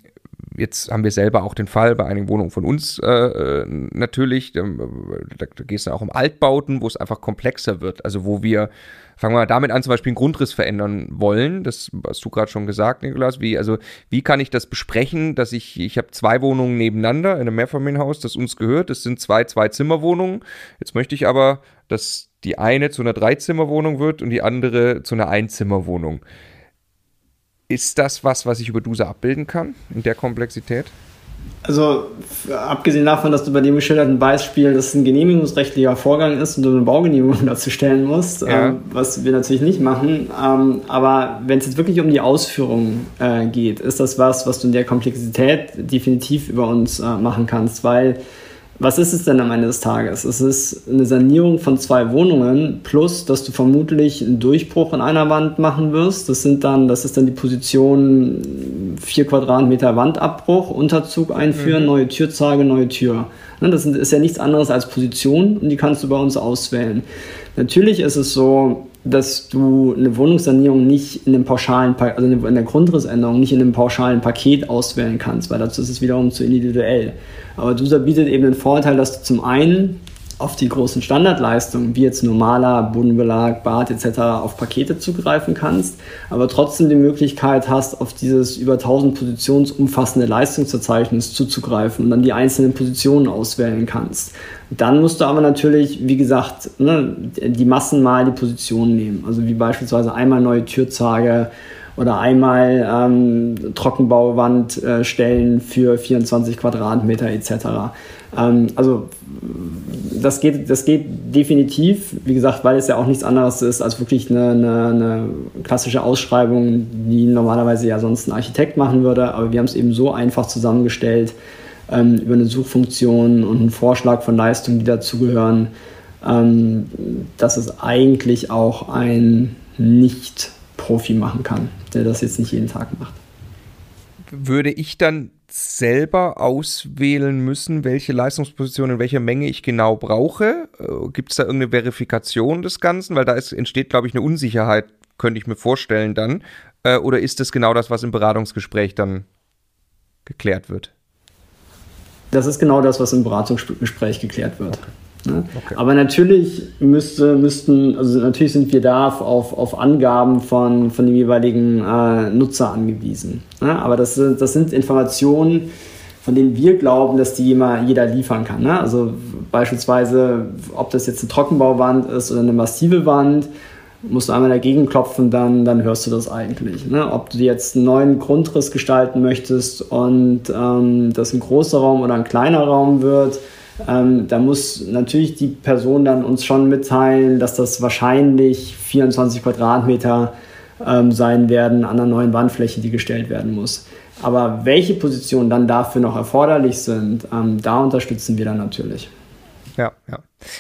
jetzt haben wir selber auch den Fall bei einigen Wohnungen von uns äh, äh natürlich. Da, da geht es dann auch um Altbauten, wo es einfach komplexer wird. Also wo wir fangen wir damit an, zum Beispiel einen Grundriss verändern wollen. Das hast du gerade schon gesagt, Nikolaus. Wie, also, wie kann ich das besprechen, dass ich, ich habe zwei Wohnungen nebeneinander in einem Mehrfamilienhaus, das uns gehört. Das sind zwei Zwei-Zimmer-Wohnungen. Jetzt möchte ich aber, dass die eine zu einer Dreizimmerwohnung wird und die andere zu einer Einzimmerwohnung. Ist das was, was ich über Duse abbilden kann in der Komplexität?
Also abgesehen davon, dass du bei dem geschilderten Beispiel, dass es ein genehmigungsrechtlicher Vorgang ist und du eine Baugenehmigung (laughs) dazu stellen musst, ja. äh, was wir natürlich nicht machen. Ähm, aber wenn es jetzt wirklich um die Ausführung äh, geht, ist das was, was du in der Komplexität definitiv über uns äh, machen kannst, weil was ist es denn am Ende des Tages? Es ist eine Sanierung von zwei Wohnungen plus, dass du vermutlich einen Durchbruch in einer Wand machen wirst. Das sind dann, das ist dann die Position vier Quadratmeter Wandabbruch, Unterzug einführen, mhm. neue Türzage, neue Tür. Ne, das ist ja nichts anderes als Position und die kannst du bei uns auswählen. Natürlich ist es so, dass du eine Wohnungssanierung nicht in einem pauschalen, also in der Grundrissänderung nicht in einem pauschalen Paket auswählen kannst, weil dazu ist es wiederum zu individuell. Aber DUSA bietet eben den Vorteil, dass du zum einen auf die großen Standardleistungen, wie jetzt normaler Bodenbelag, Bad etc. auf Pakete zugreifen kannst, aber trotzdem die Möglichkeit hast, auf dieses über 1000 Positions umfassende Leistungsverzeichnis zuzugreifen und dann die einzelnen Positionen auswählen kannst. Dann musst du aber natürlich, wie gesagt, ne, die Massen mal die Positionen nehmen. Also wie beispielsweise einmal neue Türzage, oder einmal ähm, Trockenbauwand äh, für 24 Quadratmeter etc. Ähm, also das geht, das geht definitiv, wie gesagt, weil es ja auch nichts anderes ist als wirklich eine, eine, eine klassische Ausschreibung, die normalerweise ja sonst ein Architekt machen würde, aber wir haben es eben so einfach zusammengestellt ähm, über eine Suchfunktion und einen Vorschlag von Leistungen, die dazugehören, ähm, dass es eigentlich auch ein nicht Profi machen kann, der das jetzt nicht jeden Tag macht.
Würde ich dann selber auswählen müssen, welche Leistungsposition in welcher Menge ich genau brauche? Äh, Gibt es da irgendeine Verifikation des Ganzen? Weil da ist, entsteht, glaube ich, eine Unsicherheit, könnte ich mir vorstellen dann. Äh, oder ist das genau das, was im Beratungsgespräch dann geklärt wird?
Das ist genau das, was im Beratungsgespräch geklärt wird. Okay. Ne? Okay. Aber natürlich müsste, müssten, also natürlich sind wir da auf, auf Angaben von, von dem jeweiligen äh, Nutzer angewiesen. Ne? Aber das, das sind Informationen, von denen wir glauben, dass die immer jeder liefern kann. Ne? Also beispielsweise, ob das jetzt eine Trockenbauwand ist oder eine massive Wand, musst du einmal dagegen klopfen, dann, dann hörst du das eigentlich. Ne? Ob du jetzt einen neuen Grundriss gestalten möchtest und ähm, das ein großer Raum oder ein kleiner Raum wird, ähm, da muss natürlich die Person dann uns schon mitteilen, dass das wahrscheinlich 24 Quadratmeter ähm, sein werden an einer neuen Wandfläche, die gestellt werden muss. Aber welche Positionen dann dafür noch erforderlich sind, ähm, da unterstützen wir dann natürlich.
Ja, ja.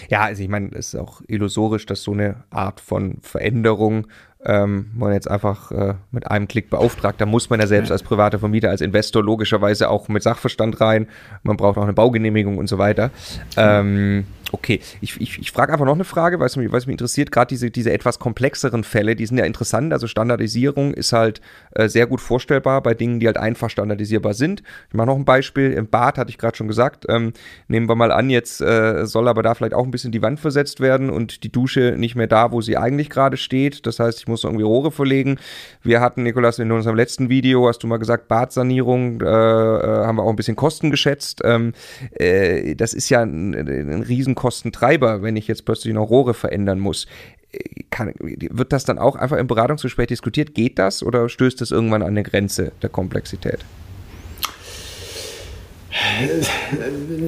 Ja, also ich meine, es ist auch illusorisch, dass so eine Art von Veränderung ähm, man jetzt einfach äh, mit einem Klick beauftragt. Da muss man ja selbst als privater Vermieter, als Investor logischerweise auch mit Sachverstand rein. Man braucht auch eine Baugenehmigung und so weiter. Ähm, Okay, ich, ich, ich frage einfach noch eine Frage, weil es mich, mich interessiert, gerade diese, diese etwas komplexeren Fälle, die sind ja interessant. Also Standardisierung ist halt äh, sehr gut vorstellbar bei Dingen, die halt einfach standardisierbar sind. Ich mache noch ein Beispiel. Im Bad hatte ich gerade schon gesagt. Ähm, nehmen wir mal an, jetzt äh, soll aber da vielleicht auch ein bisschen die Wand versetzt werden und die Dusche nicht mehr da, wo sie eigentlich gerade steht. Das heißt, ich muss irgendwie Rohre verlegen. Wir hatten, Nikolas, in unserem letzten Video hast du mal gesagt, Badsanierung, äh, äh haben wir auch ein bisschen Kosten geschätzt. Ähm, äh, das ist ja ein, ein riesen Kostentreiber, wenn ich jetzt plötzlich noch Rohre verändern muss. Kann, wird das dann auch einfach im Beratungsgespräch diskutiert? Geht das oder stößt das irgendwann an eine Grenze der Komplexität?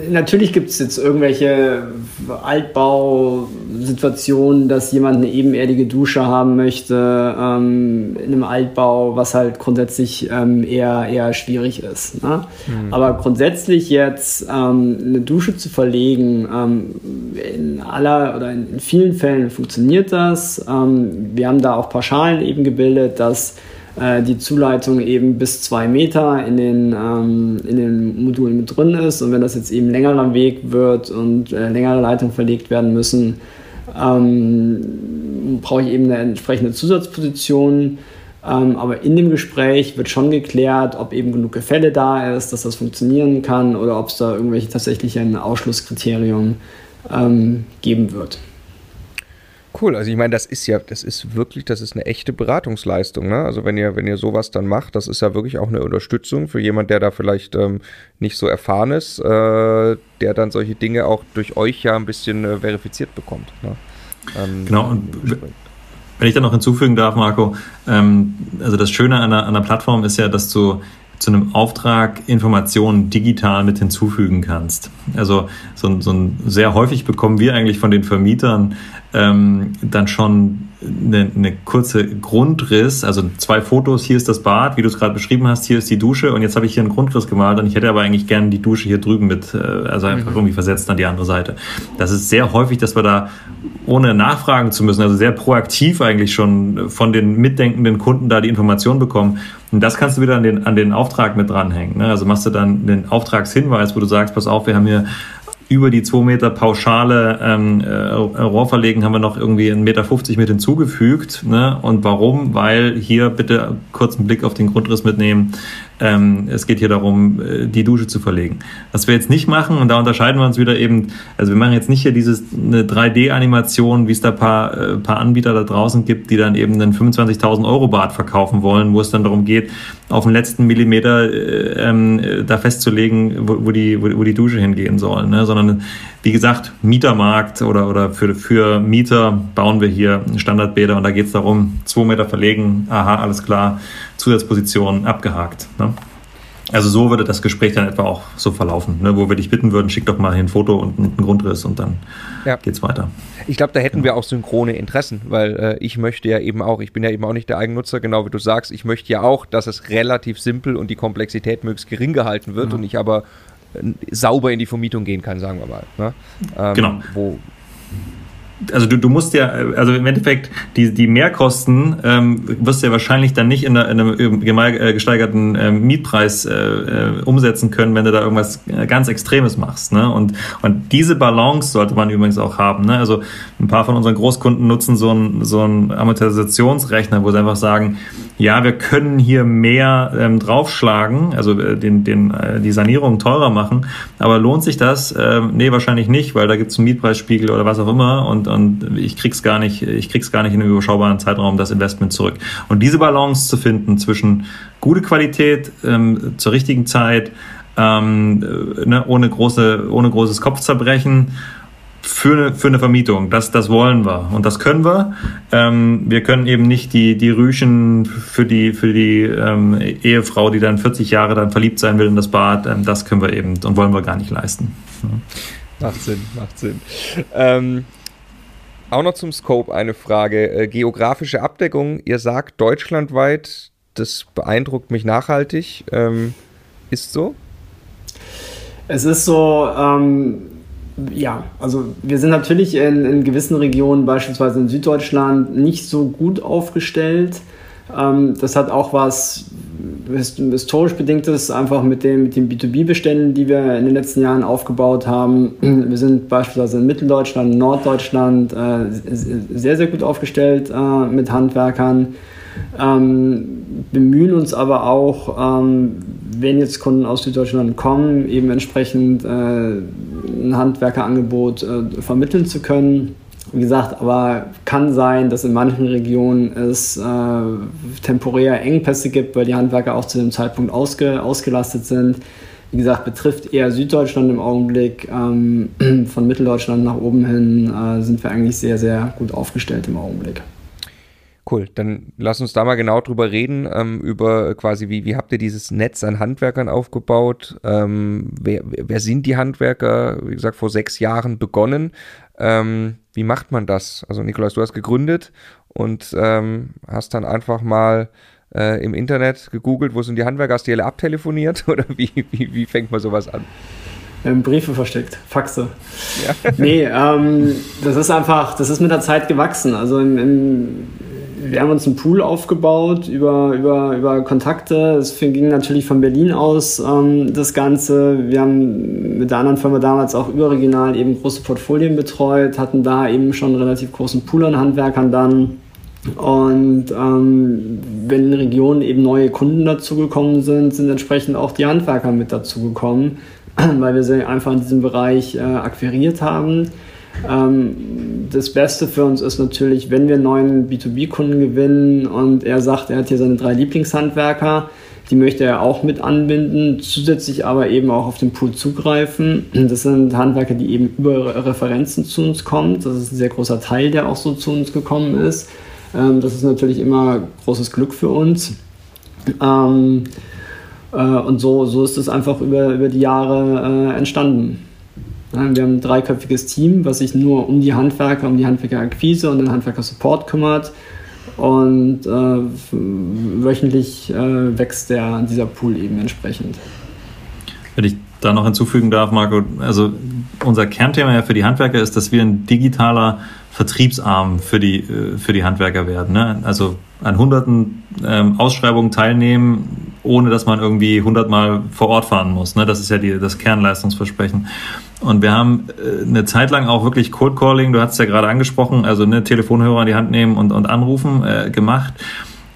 Natürlich gibt es jetzt irgendwelche Altbausituationen, dass jemand eine ebenerdige Dusche haben möchte ähm, in einem Altbau, was halt grundsätzlich ähm, eher, eher schwierig ist. Ne? Mhm. Aber grundsätzlich jetzt ähm, eine Dusche zu verlegen, ähm, in aller oder in vielen Fällen funktioniert das. Ähm, wir haben da auch Pauschalen eben gebildet, dass äh, die Zuleitung eben bis zwei Meter in den, ähm, in den Modulen mit drin ist. Und wenn das jetzt eben längerer Weg wird und äh, längere Leitungen verlegt werden müssen, ähm, brauche ich eben eine entsprechende Zusatzposition. Ähm, aber in dem Gespräch wird schon geklärt, ob eben genug Gefälle da ist, dass das funktionieren kann oder ob es da irgendwelche tatsächlichen Ausschlusskriterien ähm, geben wird.
Cool, also ich meine, das ist ja, das ist wirklich, das ist eine echte Beratungsleistung, ne? Also wenn ihr, wenn ihr sowas dann macht, das ist ja wirklich auch eine Unterstützung für jemand, der da vielleicht ähm, nicht so erfahren ist, äh, der dann solche Dinge auch durch euch ja ein bisschen äh, verifiziert bekommt. Ne?
Ähm, genau, und wenn ich da noch hinzufügen darf, Marco, ähm, also das Schöne an der, an der Plattform ist ja, dass du zu einem Auftrag Informationen digital mit hinzufügen kannst. Also so, so ein, sehr häufig bekommen wir eigentlich von den Vermietern ähm, dann schon eine, eine kurze Grundriss, also zwei Fotos, hier ist das Bad, wie du es gerade beschrieben hast, hier ist die Dusche und jetzt habe ich hier einen Grundriss gemalt und ich hätte aber eigentlich gerne die Dusche hier drüben mit, äh, also einfach mhm. irgendwie versetzt an die andere Seite. Das ist sehr häufig, dass wir da ohne nachfragen zu müssen, also sehr proaktiv eigentlich schon von den mitdenkenden Kunden da die Information bekommen. Und das kannst du wieder an den, an den Auftrag mit dranhängen. Ne? Also machst du dann den Auftragshinweis, wo du sagst, pass auf, wir haben hier über die 2 Meter Pauschale ähm, äh, Rohrverlegen haben wir noch irgendwie 1,50 Meter mit hinzugefügt. Ne? Und warum? Weil hier bitte kurz einen Blick auf den Grundriss mitnehmen. Ähm, es geht hier darum, äh, die Dusche zu verlegen. Was wir jetzt nicht machen, und da unterscheiden wir uns wieder eben, also wir machen jetzt nicht hier dieses eine 3D-Animation, wie es da paar, äh, paar Anbieter da draußen gibt, die dann eben einen 25.000 Euro Bad verkaufen wollen, wo es dann darum geht, auf den letzten Millimeter äh, ähm, da festzulegen, wo, wo, die, wo, wo die Dusche hingehen soll. Ne? Sondern wie gesagt, Mietermarkt oder, oder für, für Mieter bauen wir hier Standardbäder und da geht es darum, zwei Meter verlegen, aha, alles klar, Zusatzposition abgehakt. Ne? Also so würde das Gespräch dann etwa auch so verlaufen, ne? wo wir dich bitten würden, schick doch mal hier ein Foto und einen Grundriss und dann ja. geht's weiter.
Ich glaube, da hätten genau. wir auch synchrone Interessen, weil äh, ich möchte ja eben auch, ich bin ja eben auch nicht der Eigennutzer, genau wie du sagst, ich möchte ja auch, dass es relativ simpel und die Komplexität möglichst gering gehalten wird mhm. und ich aber äh, sauber in die Vermietung gehen kann, sagen wir mal. Ne?
Ähm, genau. Wo, also du, du musst ja, also im Endeffekt, die, die Mehrkosten ähm, wirst du ja wahrscheinlich dann nicht in, einer, in einem äh, gesteigerten äh, Mietpreis äh, äh, umsetzen können, wenn du da irgendwas äh, ganz Extremes machst. Ne? Und, und diese Balance sollte man übrigens auch haben. Ne? Also ein paar von unseren Großkunden nutzen so einen so Amortisationsrechner, wo sie einfach sagen, ja, wir können hier mehr ähm, draufschlagen, also äh, den, den, äh, die Sanierung teurer machen, aber lohnt sich das? Ähm, nee, wahrscheinlich nicht, weil da gibt es einen Mietpreisspiegel oder was auch immer und, und ich krieg's gar nicht, ich krieg's gar nicht in einem überschaubaren Zeitraum das Investment zurück. Und diese Balance zu finden zwischen gute Qualität ähm, zur richtigen Zeit, ähm, äh, ne, ohne große, ohne großes Kopfzerbrechen für eine, für eine Vermietung. Das, das wollen wir und das können wir. Ähm, wir können eben nicht die, die Rüschen für die, für die ähm, Ehefrau, die dann 40 Jahre dann verliebt sein will in das Bad, ähm, das können wir eben und wollen wir gar nicht leisten.
Ja. Macht Sinn, macht Sinn. Auch noch zum Scope eine Frage. Äh, geografische Abdeckung, ihr sagt deutschlandweit, das beeindruckt mich nachhaltig. Ähm, ist so?
Es ist so, ähm, ja, also wir sind natürlich in, in, gewissen Regionen, beispielsweise in Süddeutschland, nicht so gut aufgestellt. Ähm, das hat auch was historisch bedingtes, einfach mit, dem, mit den B2B-Beständen, die wir in den letzten Jahren aufgebaut haben. (clears throat) Wir sind beispielsweise in Mitteldeutschland, Norddeutschland äh, sehr, sehr gut aufgestellt äh, mit Handwerkern. Ähm, bemühen uns aber auch, ähm, wenn jetzt Kunden aus Süddeutschland kommen, eben entsprechend äh, ein Handwerkerangebot äh, vermitteln zu können. Wie gesagt, aber kann sein, dass in manchen Regionen es äh, temporär Engpässe gibt, weil die Handwerker auch zu dem Zeitpunkt ausge, ausgelastet sind. Wie gesagt, betrifft eher Süddeutschland im Augenblick. Ähm, (clears throat) von Mitteldeutschland nach oben hin äh, sind wir eigentlich sehr, sehr gut aufgestellt im Augenblick.
Cool, dann lass uns da mal genau drüber reden, ähm, über quasi, wie, wie habt ihr dieses Netz an Handwerkern aufgebaut? Ähm, wer, wer sind die Handwerker? Wie gesagt, vor sechs Jahren begonnen. Ähm, wie macht man das? Also Nikolaus, du hast gegründet und ähm, hast dann einfach mal äh, im Internet gegoogelt, wo sind die Handwerker, hast die alle abtelefoniert (laughs) oder wie, wie, wie fängt man sowas an?
Ähm, Briefe versteckt, Faxe. Ja. Nee, ähm, das ist einfach, das ist mit der Zeit gewachsen. Also im, im wir haben uns einen Pool aufgebaut über, über, über Kontakte. Es ging natürlich von Berlin aus ähm, das Ganze. Wir haben mit der anderen Firma damals auch überregional eben große Portfolien betreut, hatten da eben schon einen relativ großen Pool an Handwerkern dann. Und ähm, wenn in Regionen eben neue Kunden dazugekommen sind, sind entsprechend auch die Handwerker mit dazugekommen, (clears throat) weil wir sie einfach in diesem Bereich äh, akquiriert haben. Ähm, das Beste für uns ist natürlich, wenn wir neuen B2B-Kunden gewinnen und er sagt, er hat hier seine drei Lieblingshandwerker, die möchte er auch mit anbinden, zusätzlich aber eben auch auf den Pool zugreifen. Das sind Handwerker, die eben über Referenzen zu uns kommen. Das ist ein sehr großer Teil, der auch so zu uns gekommen ist. Ähm, das ist natürlich immer großes Glück für uns. Ähm, äh, und so, so ist es einfach über, über die Jahre äh, entstanden. Wir haben ein dreiköpfiges Team, was sich nur um die Handwerker, um die Handwerkerakquise und den Handwerker-Support kümmert. Und äh, wöchentlich äh, wächst der, dieser Pool eben entsprechend.
Wenn ich da noch hinzufügen darf, Marco, also unser Kernthema ja für die Handwerker ist, dass wir ein digitaler Vertriebsarm für die, äh, für die Handwerker werden. Ne? Also an hunderten ähm, Ausschreibungen teilnehmen, ohne dass man irgendwie hundertmal vor Ort fahren muss. Ne? Das ist ja die, das Kernleistungsversprechen. Und wir haben äh, eine Zeit lang auch wirklich Cold Calling, du hast es ja gerade angesprochen, also eine Telefonhörer in die Hand nehmen und, und anrufen äh, gemacht.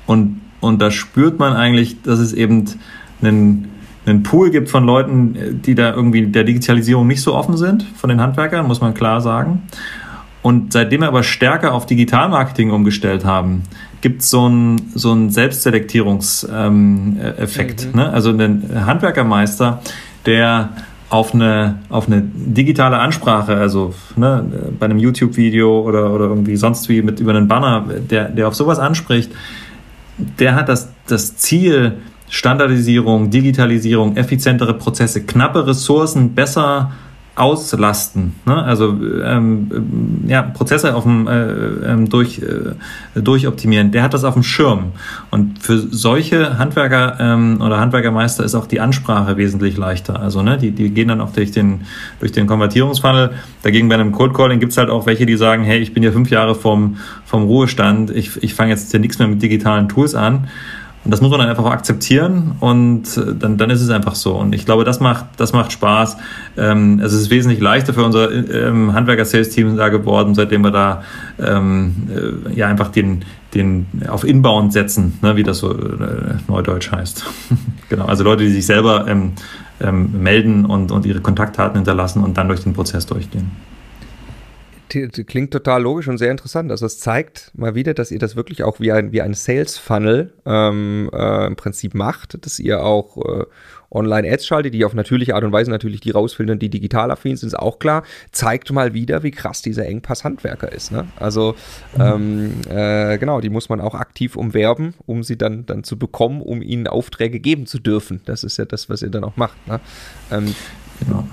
Und, und da spürt man eigentlich, dass es eben einen, einen Pool gibt von Leuten, die da irgendwie der Digitalisierung nicht so offen sind, von den Handwerkern, muss man klar sagen. Und seitdem wir aber stärker auf Digitalmarketing umgestellt haben, gibt so es einen, so einen Selbstselektierungseffekt. Ähm, mhm. ne? Also ein Handwerkermeister, der auf eine, auf eine digitale Ansprache, also ne, bei einem YouTube-Video oder, oder irgendwie sonst wie mit über einen Banner, der, der auf sowas anspricht, der hat das, das Ziel, Standardisierung, Digitalisierung, effizientere Prozesse, knappe Ressourcen besser auslasten, ne? also ähm, ja, Prozesse auf dem, äh, ähm, durch, äh, durchoptimieren, der hat das auf dem Schirm. Und für solche Handwerker ähm, oder Handwerkermeister ist auch die Ansprache wesentlich leichter. Also ne, die, die gehen dann auch durch den, durch den Konvertierungsfunnel. Dagegen bei einem Cold Calling gibt es halt auch welche, die sagen, hey, ich bin ja fünf Jahre vom, vom Ruhestand, ich, ich fange jetzt hier nichts mehr mit digitalen Tools an. Und das muss man dann einfach akzeptieren und äh, dann, dann ist es einfach so. Und ich glaube, das macht, das macht Spaß. Ähm, es ist wesentlich leichter für unser ähm, Handwerker-Sales-Team da geworden, seitdem wir da ähm, äh, ja einfach den, den auf Inbound setzen, ne, wie das so äh, neudeutsch heißt. (laughs) genau, also Leute, die sich selber ähm, ähm, melden und, und ihre Kontaktdaten hinterlassen und dann durch den Prozess durchgehen
klingt total logisch und sehr interessant. Also es zeigt mal wieder, dass ihr das wirklich auch wie ein, wie ein Sales-Funnel ähm, äh, im Prinzip macht, dass ihr auch äh, Online-Ads schaltet, die auf natürliche Art und Weise natürlich die rausfiltern, die digital affin sind, ist auch klar. Zeigt mal wieder, wie krass dieser Engpass Handwerker ist. Ne? Also mhm. ähm, äh, genau, die muss man auch aktiv umwerben, um sie dann, dann zu bekommen, um ihnen Aufträge geben zu dürfen. Das ist ja das, was ihr dann auch macht. Ne? Ähm,
genau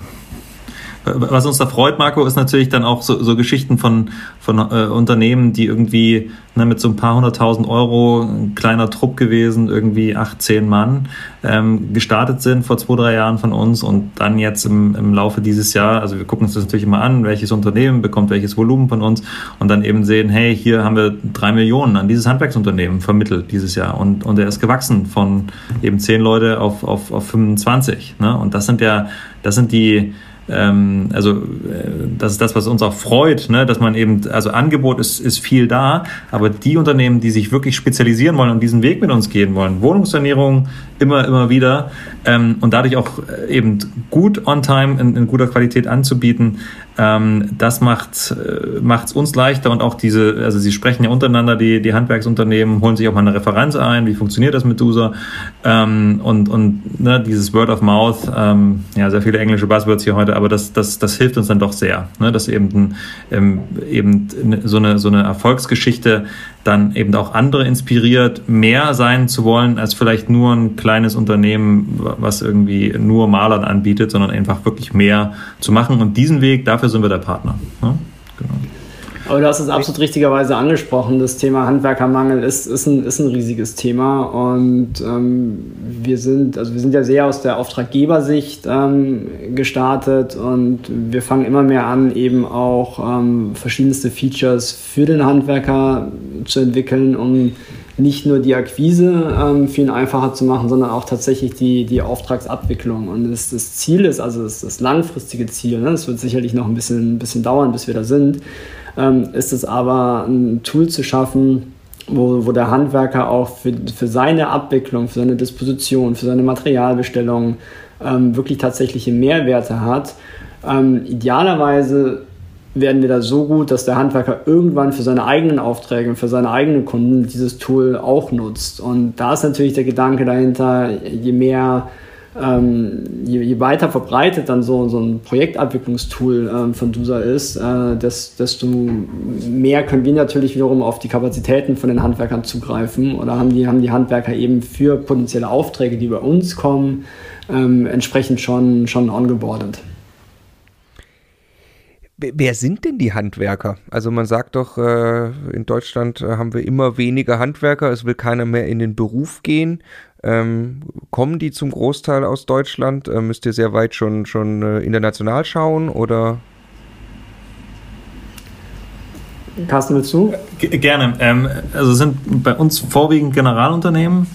was uns da freut, Marco, ist natürlich dann auch so, so Geschichten von, von äh, Unternehmen, die irgendwie ne, mit so ein paar hunderttausend Euro, ein kleiner Trupp gewesen, irgendwie acht, zehn Mann, ähm, gestartet sind vor zwei, drei Jahren von uns und dann jetzt im, im Laufe dieses Jahr, also wir gucken uns das natürlich immer an, welches Unternehmen bekommt welches Volumen von uns und dann eben sehen, hey, hier haben wir drei Millionen an dieses Handwerksunternehmen vermittelt dieses Jahr und, und er ist gewachsen von eben zehn Leute auf, auf, auf 25. Ne? Und das sind ja, das sind die, ähm, also äh, das ist das, was uns auch freut, ne? dass man eben, also Angebot ist, ist viel da, aber die Unternehmen, die sich wirklich spezialisieren wollen und diesen Weg mit uns gehen wollen, Wohnungssanierung immer, immer wieder ähm, und dadurch auch äh, eben gut on time in, in guter Qualität anzubieten, ähm, das macht es äh, uns leichter und auch diese, also sie sprechen ja untereinander, die, die Handwerksunternehmen, holen sich auch mal eine Referenz ein, wie funktioniert das mit User ähm, und, und ne, dieses Word of Mouth, ähm, ja, sehr viele englische Buzzwords hier heute, aber das, das, das hilft uns dann doch sehr, ne, dass eben, ähm, eben so eine, so eine Erfolgsgeschichte dann eben auch andere inspiriert, mehr sein zu wollen als vielleicht nur ein kleines Unternehmen, was irgendwie nur Malern anbietet, sondern einfach wirklich mehr zu machen. Und diesen Weg, dafür sind wir der Partner. Ne?
Aber du hast es absolut richtigerweise angesprochen. Das Thema Handwerkermangel ist, ist, ein, ist ein riesiges Thema. Und ähm, wir, sind, also wir sind ja sehr aus der Auftraggebersicht ähm, gestartet und wir fangen immer mehr an, eben auch ähm, verschiedenste Features für den Handwerker zu entwickeln, um nicht nur die Akquise ähm, viel einfacher zu machen, sondern auch tatsächlich die, die Auftragsabwicklung. Und das, das Ziel ist, also das, das langfristige Ziel, ne, das wird sicherlich noch ein bisschen, ein bisschen dauern, bis wir da sind, ähm, ist es aber ein Tool zu schaffen, wo, wo der Handwerker auch für, für seine Abwicklung, für seine Disposition, für seine Materialbestellung ähm, wirklich tatsächliche Mehrwerte hat. Ähm, idealerweise werden wir da so gut, dass der Handwerker irgendwann für seine eigenen Aufträge und für seine eigenen Kunden dieses Tool auch nutzt. Und da ist natürlich der Gedanke dahinter, je mehr ähm, je, je, weiter verbreitet dann so, so ein Projektabwicklungstool ähm, von DUSA ist, äh, desto mehr können wir natürlich wiederum auf die Kapazitäten von den Handwerkern zugreifen oder haben die, haben die Handwerker eben für potenzielle Aufträge, die bei uns kommen, ähm, entsprechend schon, schon ongeboardet.
Wer sind denn die Handwerker? Also man sagt doch, äh, in Deutschland haben wir immer weniger Handwerker, es will keiner mehr in den Beruf gehen. Ähm, kommen die zum Großteil aus Deutschland? Äh, müsst ihr sehr weit schon, schon äh, international schauen oder?
Carsten, willst du?
Gerne. Ähm, also es sind bei uns vorwiegend Generalunternehmen.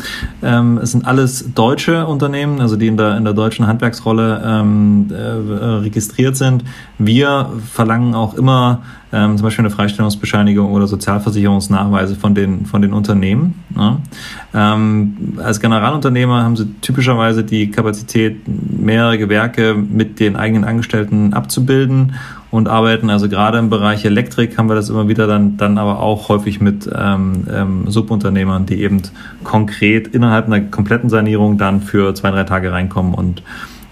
Ähm, es sind alles deutsche Unternehmen, also die in der, in der deutschen Handwerksrolle ähm, äh, registriert sind. Wir verlangen auch immer ähm, zum Beispiel eine Freistellungsbescheinigung oder Sozialversicherungsnachweise von den, von den Unternehmen. Ja. Ähm, als Generalunternehmer haben sie typischerweise die Kapazität, mehrere Gewerke mit den eigenen Angestellten abzubilden und arbeiten. Also gerade im Bereich Elektrik haben wir das immer wieder dann, dann aber auch häufig mit ähm, ähm, Subunternehmern, die eben konkret innerhalb einer kompletten Sanierung dann für zwei, drei Tage reinkommen und,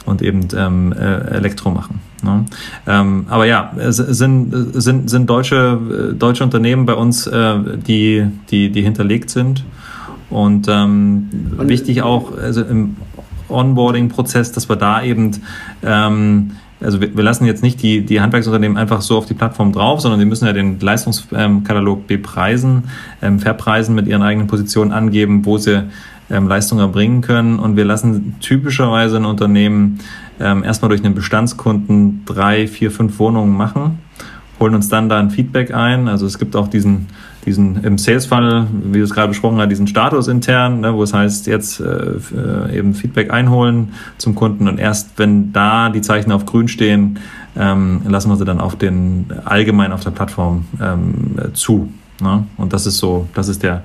und eben ähm, äh, Elektro machen. Ne? Ähm, aber ja, sind, sind, sind deutsche, deutsche Unternehmen bei uns, äh, die, die, die hinterlegt sind. Und, ähm, und wichtig auch also im Onboarding-Prozess, dass wir da eben ähm, also wir, wir lassen jetzt nicht die, die Handwerksunternehmen einfach so auf die Plattform drauf, sondern die müssen ja den Leistungskatalog bepreisen, ähm, verpreisen, mit ihren eigenen Positionen angeben, wo sie ähm, Leistungen erbringen können. Und wir lassen typischerweise ein Unternehmen ähm, erstmal durch einen Bestandskunden drei, vier, fünf Wohnungen machen, holen uns dann da ein Feedback ein. Also es gibt auch diesen diesen im Sales-Funnel, wie du es gerade besprochen hast, diesen Status intern, ne, wo es heißt, jetzt äh, äh, eben Feedback einholen zum Kunden und erst wenn da die Zeichen auf grün stehen, ähm, lassen wir sie dann auf den allgemein auf der Plattform ähm, zu. Ne? Und das ist so, das ist der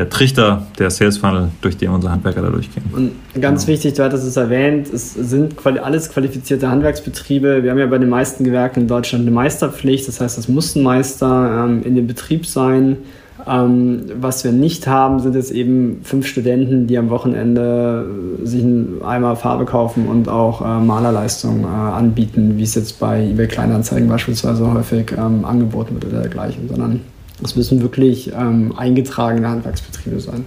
der Trichter, der Sales Funnel, durch den unsere Handwerker da durchgehen.
Und ganz genau. wichtig, du hattest es erwähnt, es sind alles qualifizierte Handwerksbetriebe. Wir haben ja bei den meisten Gewerken in Deutschland eine Meisterpflicht, das heißt, es muss ein Meister ähm, in dem Betrieb sein. Ähm, was wir nicht haben, sind jetzt eben fünf Studenten, die am Wochenende sich einen Eimer Farbe kaufen und auch äh, Malerleistungen äh, anbieten, wie es jetzt bei eBay Kleinanzeigen beispielsweise häufig ähm, angeboten wird oder dergleichen, sondern das müssen wirklich ähm, eingetragene Handwerksbetriebe sein.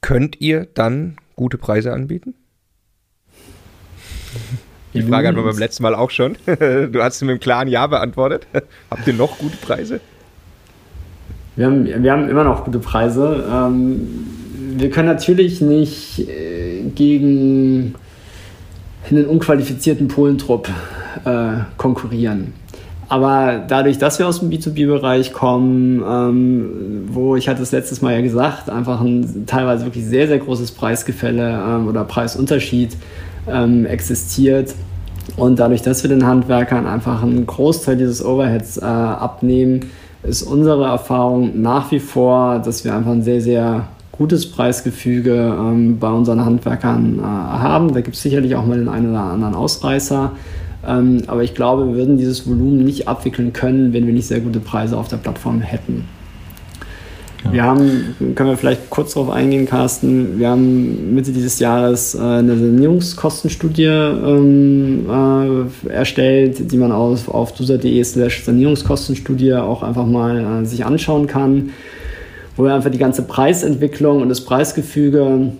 Könnt ihr dann gute Preise anbieten? Die Frage hatten wir beim letzten Mal auch schon. (laughs) Du hast sie mit einem klaren Ja beantwortet. (laughs) Habt ihr noch gute Preise?
Wir haben, wir haben immer noch gute Preise. Ähm, wir können natürlich nicht äh, gegen einen unqualifizierten Polentrupp äh, konkurrieren. Aber dadurch, dass wir aus dem B2B-Bereich kommen, ähm, wo ich hatte es letztes Mal ja gesagt, einfach ein teilweise wirklich sehr, sehr großes Preisgefälle ähm, oder Preisunterschied ähm, existiert. Und dadurch, dass wir den Handwerkern einfach einen Großteil dieses Overheads äh, abnehmen, ist unsere Erfahrung nach wie vor, dass wir einfach ein sehr, sehr gutes Preisgefüge ähm, bei unseren Handwerkern äh, haben. Da gibt es sicherlich auch mal den einen oder anderen Ausreißer. Ähm, aber ich glaube, wir würden dieses Volumen nicht abwickeln können, wenn wir nicht sehr gute Preise auf der Plattform hätten. Ja. Wir haben, können wir vielleicht kurz darauf eingehen, Carsten, wir haben Mitte dieses Jahres äh, eine Sanierungskostenstudie ähm, äh, erstellt, die man auf, auf dusa.de slash Sanierungskostenstudie auch einfach mal äh, sich anschauen kann, wo wir einfach die ganze Preisentwicklung und das Preisgefüge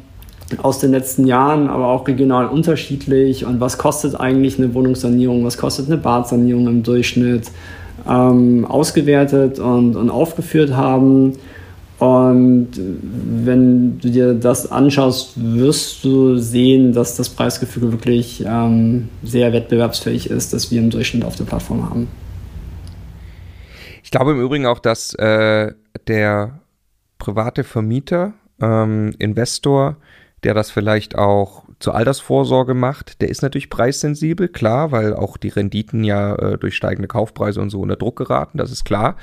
aus den letzten Jahren, aber auch regional unterschiedlich. Und was kostet eigentlich eine Wohnungssanierung? Was kostet eine Badsanierung im Durchschnitt? Ähm, ausgewertet und, und aufgeführt haben. Und wenn du dir das anschaust, wirst du sehen, dass das Preisgefüge wirklich ähm, sehr wettbewerbsfähig ist, dass wir im Durchschnitt auf der Plattform haben.
Ich glaube im Übrigen auch, dass äh, der private Vermieter, ähm, Investor, der das vielleicht auch zur Altersvorsorge macht, der ist natürlich preissensibel, klar, weil auch die Renditen ja äh, durch steigende Kaufpreise und so unter Druck geraten, das ist klar.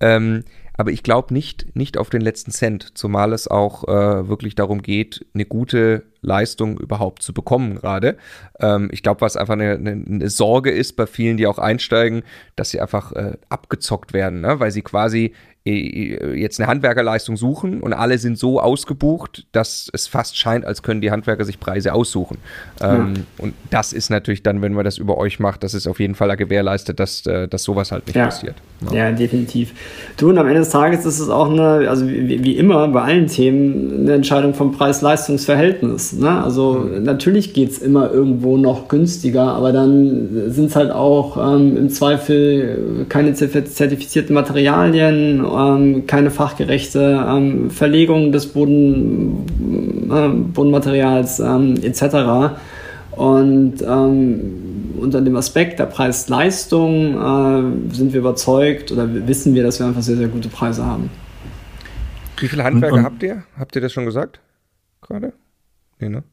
Ähm, aber ich glaube nicht, nicht auf den letzten Cent, zumal es auch äh, wirklich darum geht, eine gute Leistung überhaupt zu bekommen gerade. Ähm, ich glaube, was einfach eine, eine, Sorge ist bei vielen, die auch einsteigen, dass sie einfach äh, abgezockt werden, ne? weil sie quasi jetzt eine Handwerkerleistung suchen und alle sind so ausgebucht, dass es fast scheint, als können die Handwerker sich Preise aussuchen. Ähm, ja. Und das ist natürlich dann, wenn man das über euch macht, das ist auf jeden Fall gewährleistet, dass, äh, dass sowas halt nicht
ja.
passiert.
Ja. ja. definitiv. Du, und am Ende des Tages ist es auch eine, also wie, wie immer bei allen Themen, eine Entscheidung vom Preis-Leistungs-Verhältnis. Ne? Also mhm. natürlich geht es immer irgendwo noch günstiger, aber dann sind es halt auch ähm, im Zweifel keine zertifizierten Materialien, ähm, keine fachgerechte ähm, Verlegung des Boden, äh, Bodenmaterials ähm, etc. Und ähm, unter dem Aspekt der Preis-Leistung äh, sind wir überzeugt oder wissen wir, dass wir einfach sehr, sehr gute Preise haben.
Wie viele Handwerker und, und, habt ihr? Habt ihr das schon gesagt? Gerade? Nee, ne?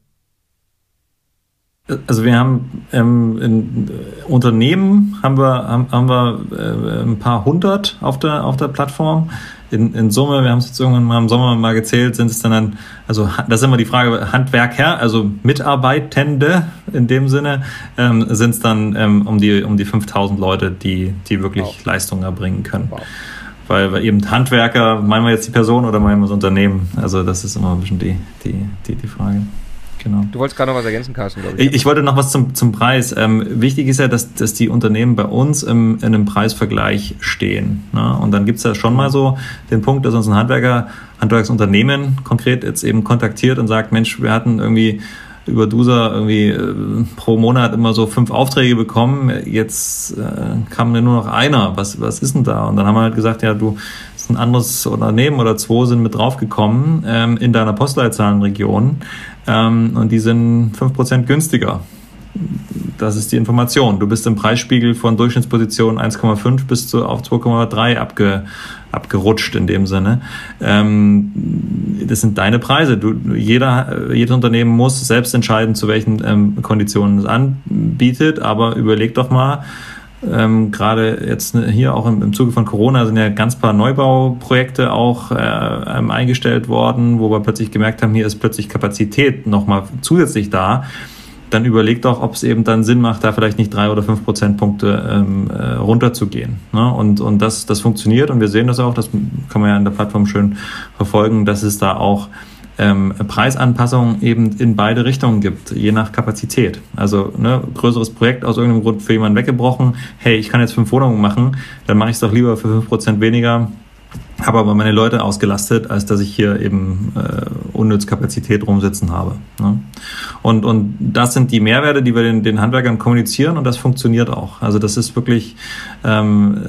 Also wir haben ähm, in äh, Unternehmen haben wir, haben, haben wir äh, ein paar hundert auf der, auf der Plattform. In, in Summe, wir haben es jetzt irgendwann mal im Sommer mal gezählt, sind es dann, dann also das ist immer die Frage, Handwerker, also Mitarbeitende in dem Sinne, ähm, sind es dann ähm, um die, um die 5000 Leute, die, die wirklich wow. Leistungen erbringen können. Wow. Weil, weil eben Handwerker, meinen wir jetzt die Person oder meinen wir das Unternehmen? Also das ist immer ein bisschen die, die, die, die Frage.
Genau. Du wolltest gerade noch was ergänzen, Carsten,
glaube ich. ich. Ich wollte noch was zum, zum Preis. Ähm, wichtig ist ja, dass, dass die Unternehmen bei uns im, in einem Preisvergleich stehen. Ne? Und dann gibt es ja schon mal so den Punkt, dass uns ein Handwerker, Handwerksunternehmen konkret jetzt eben kontaktiert und sagt, Mensch, wir hatten irgendwie über Duser irgendwie äh, pro Monat immer so fünf Aufträge bekommen. Jetzt äh, kam nur noch einer. Was, was ist denn da? Und dann haben wir halt gesagt, ja, du, ist ein anderes Unternehmen oder zwei sind mit draufgekommen ähm, in deiner Postleitzahlenregion ähm, und die sind fünf Prozent günstiger. Das ist die Information. Du bist im Preisspiegel von Durchschnittsposition 1,5 bis zu auf 2,3 abge, abgerutscht in dem Sinne. Ähm, das sind deine Preise. Du, jeder, jedes Unternehmen muss selbst entscheiden, zu welchen ähm, Konditionen es anbietet, aber überleg doch mal, ähm, Gerade jetzt hier auch im, im Zuge von Corona sind ja ganz paar Neubauprojekte auch äh, ähm, eingestellt worden, wo wir plötzlich gemerkt haben, hier ist plötzlich Kapazität nochmal zusätzlich da dann überlegt auch, ob es eben dann Sinn macht, da vielleicht nicht drei oder fünf Prozentpunkte ähm, äh, runterzugehen. Ne? Und, und das, das funktioniert und wir sehen das auch, das kann man ja in der Plattform schön verfolgen, dass es da auch ähm, Preisanpassungen eben in beide Richtungen gibt, je nach Kapazität. Also ne, größeres Projekt aus irgendeinem Grund für jemanden weggebrochen, hey, ich kann jetzt fünf Wohnungen machen, dann mache ich es doch lieber für fünf Prozent weniger habe aber meine Leute ausgelastet, als dass ich hier eben äh, unnütz Kapazität rumsitzen habe. Ne? Und, und das sind die Mehrwerte, die wir den, den Handwerkern kommunizieren und das funktioniert auch. Also das ist wirklich, ähm,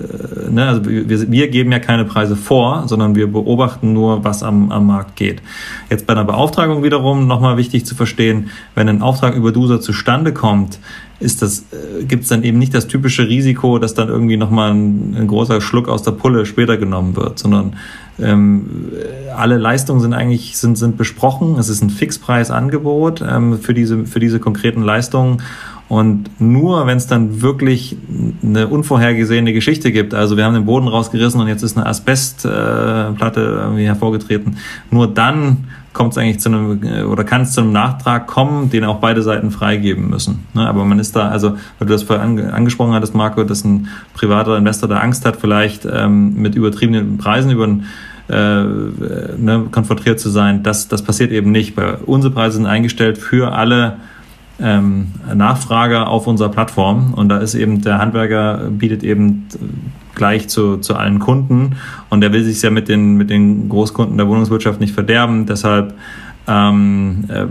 äh, ne, also wir, wir geben ja keine Preise vor, sondern wir beobachten nur, was am, am Markt geht. Jetzt bei einer Beauftragung wiederum nochmal wichtig zu verstehen, wenn ein Auftrag über DUSA zustande kommt, ist das, äh, gibt es dann eben nicht das typische Risiko, dass dann irgendwie nochmal ein, ein großer Schluck aus der Pulle später genommen wird, sondern ähm, alle Leistungen sind eigentlich sind, sind besprochen. Es ist ein Fixpreisangebot ähm, für, diese, für diese konkreten Leistungen. Und nur wenn es dann wirklich eine unvorhergesehene Geschichte gibt, also wir haben den Boden rausgerissen und jetzt ist eine Asbestplatte äh, irgendwie hervorgetreten, nur dann kommt es eigentlich zu einem äh, oder kann es zu einem Nachtrag kommen, den auch beide Seiten freigeben müssen. Ne? Aber man ist da, also weil du das vorhin angesprochen hattest, Marco, dass ein privater Investor da Angst hat, vielleicht ähm, mit übertriebenen Preisen über ein äh, ne, konfrontiert zu sein, das, das passiert eben nicht. Weil unsere Preise sind eingestellt für alle ähm, Nachfrager auf unserer Plattform. Und da ist eben der Handwerker bietet eben gleich zu, zu allen Kunden. Und der will sich ja mit den, mit den Großkunden der Wohnungswirtschaft nicht verderben, deshalb ähm, äh,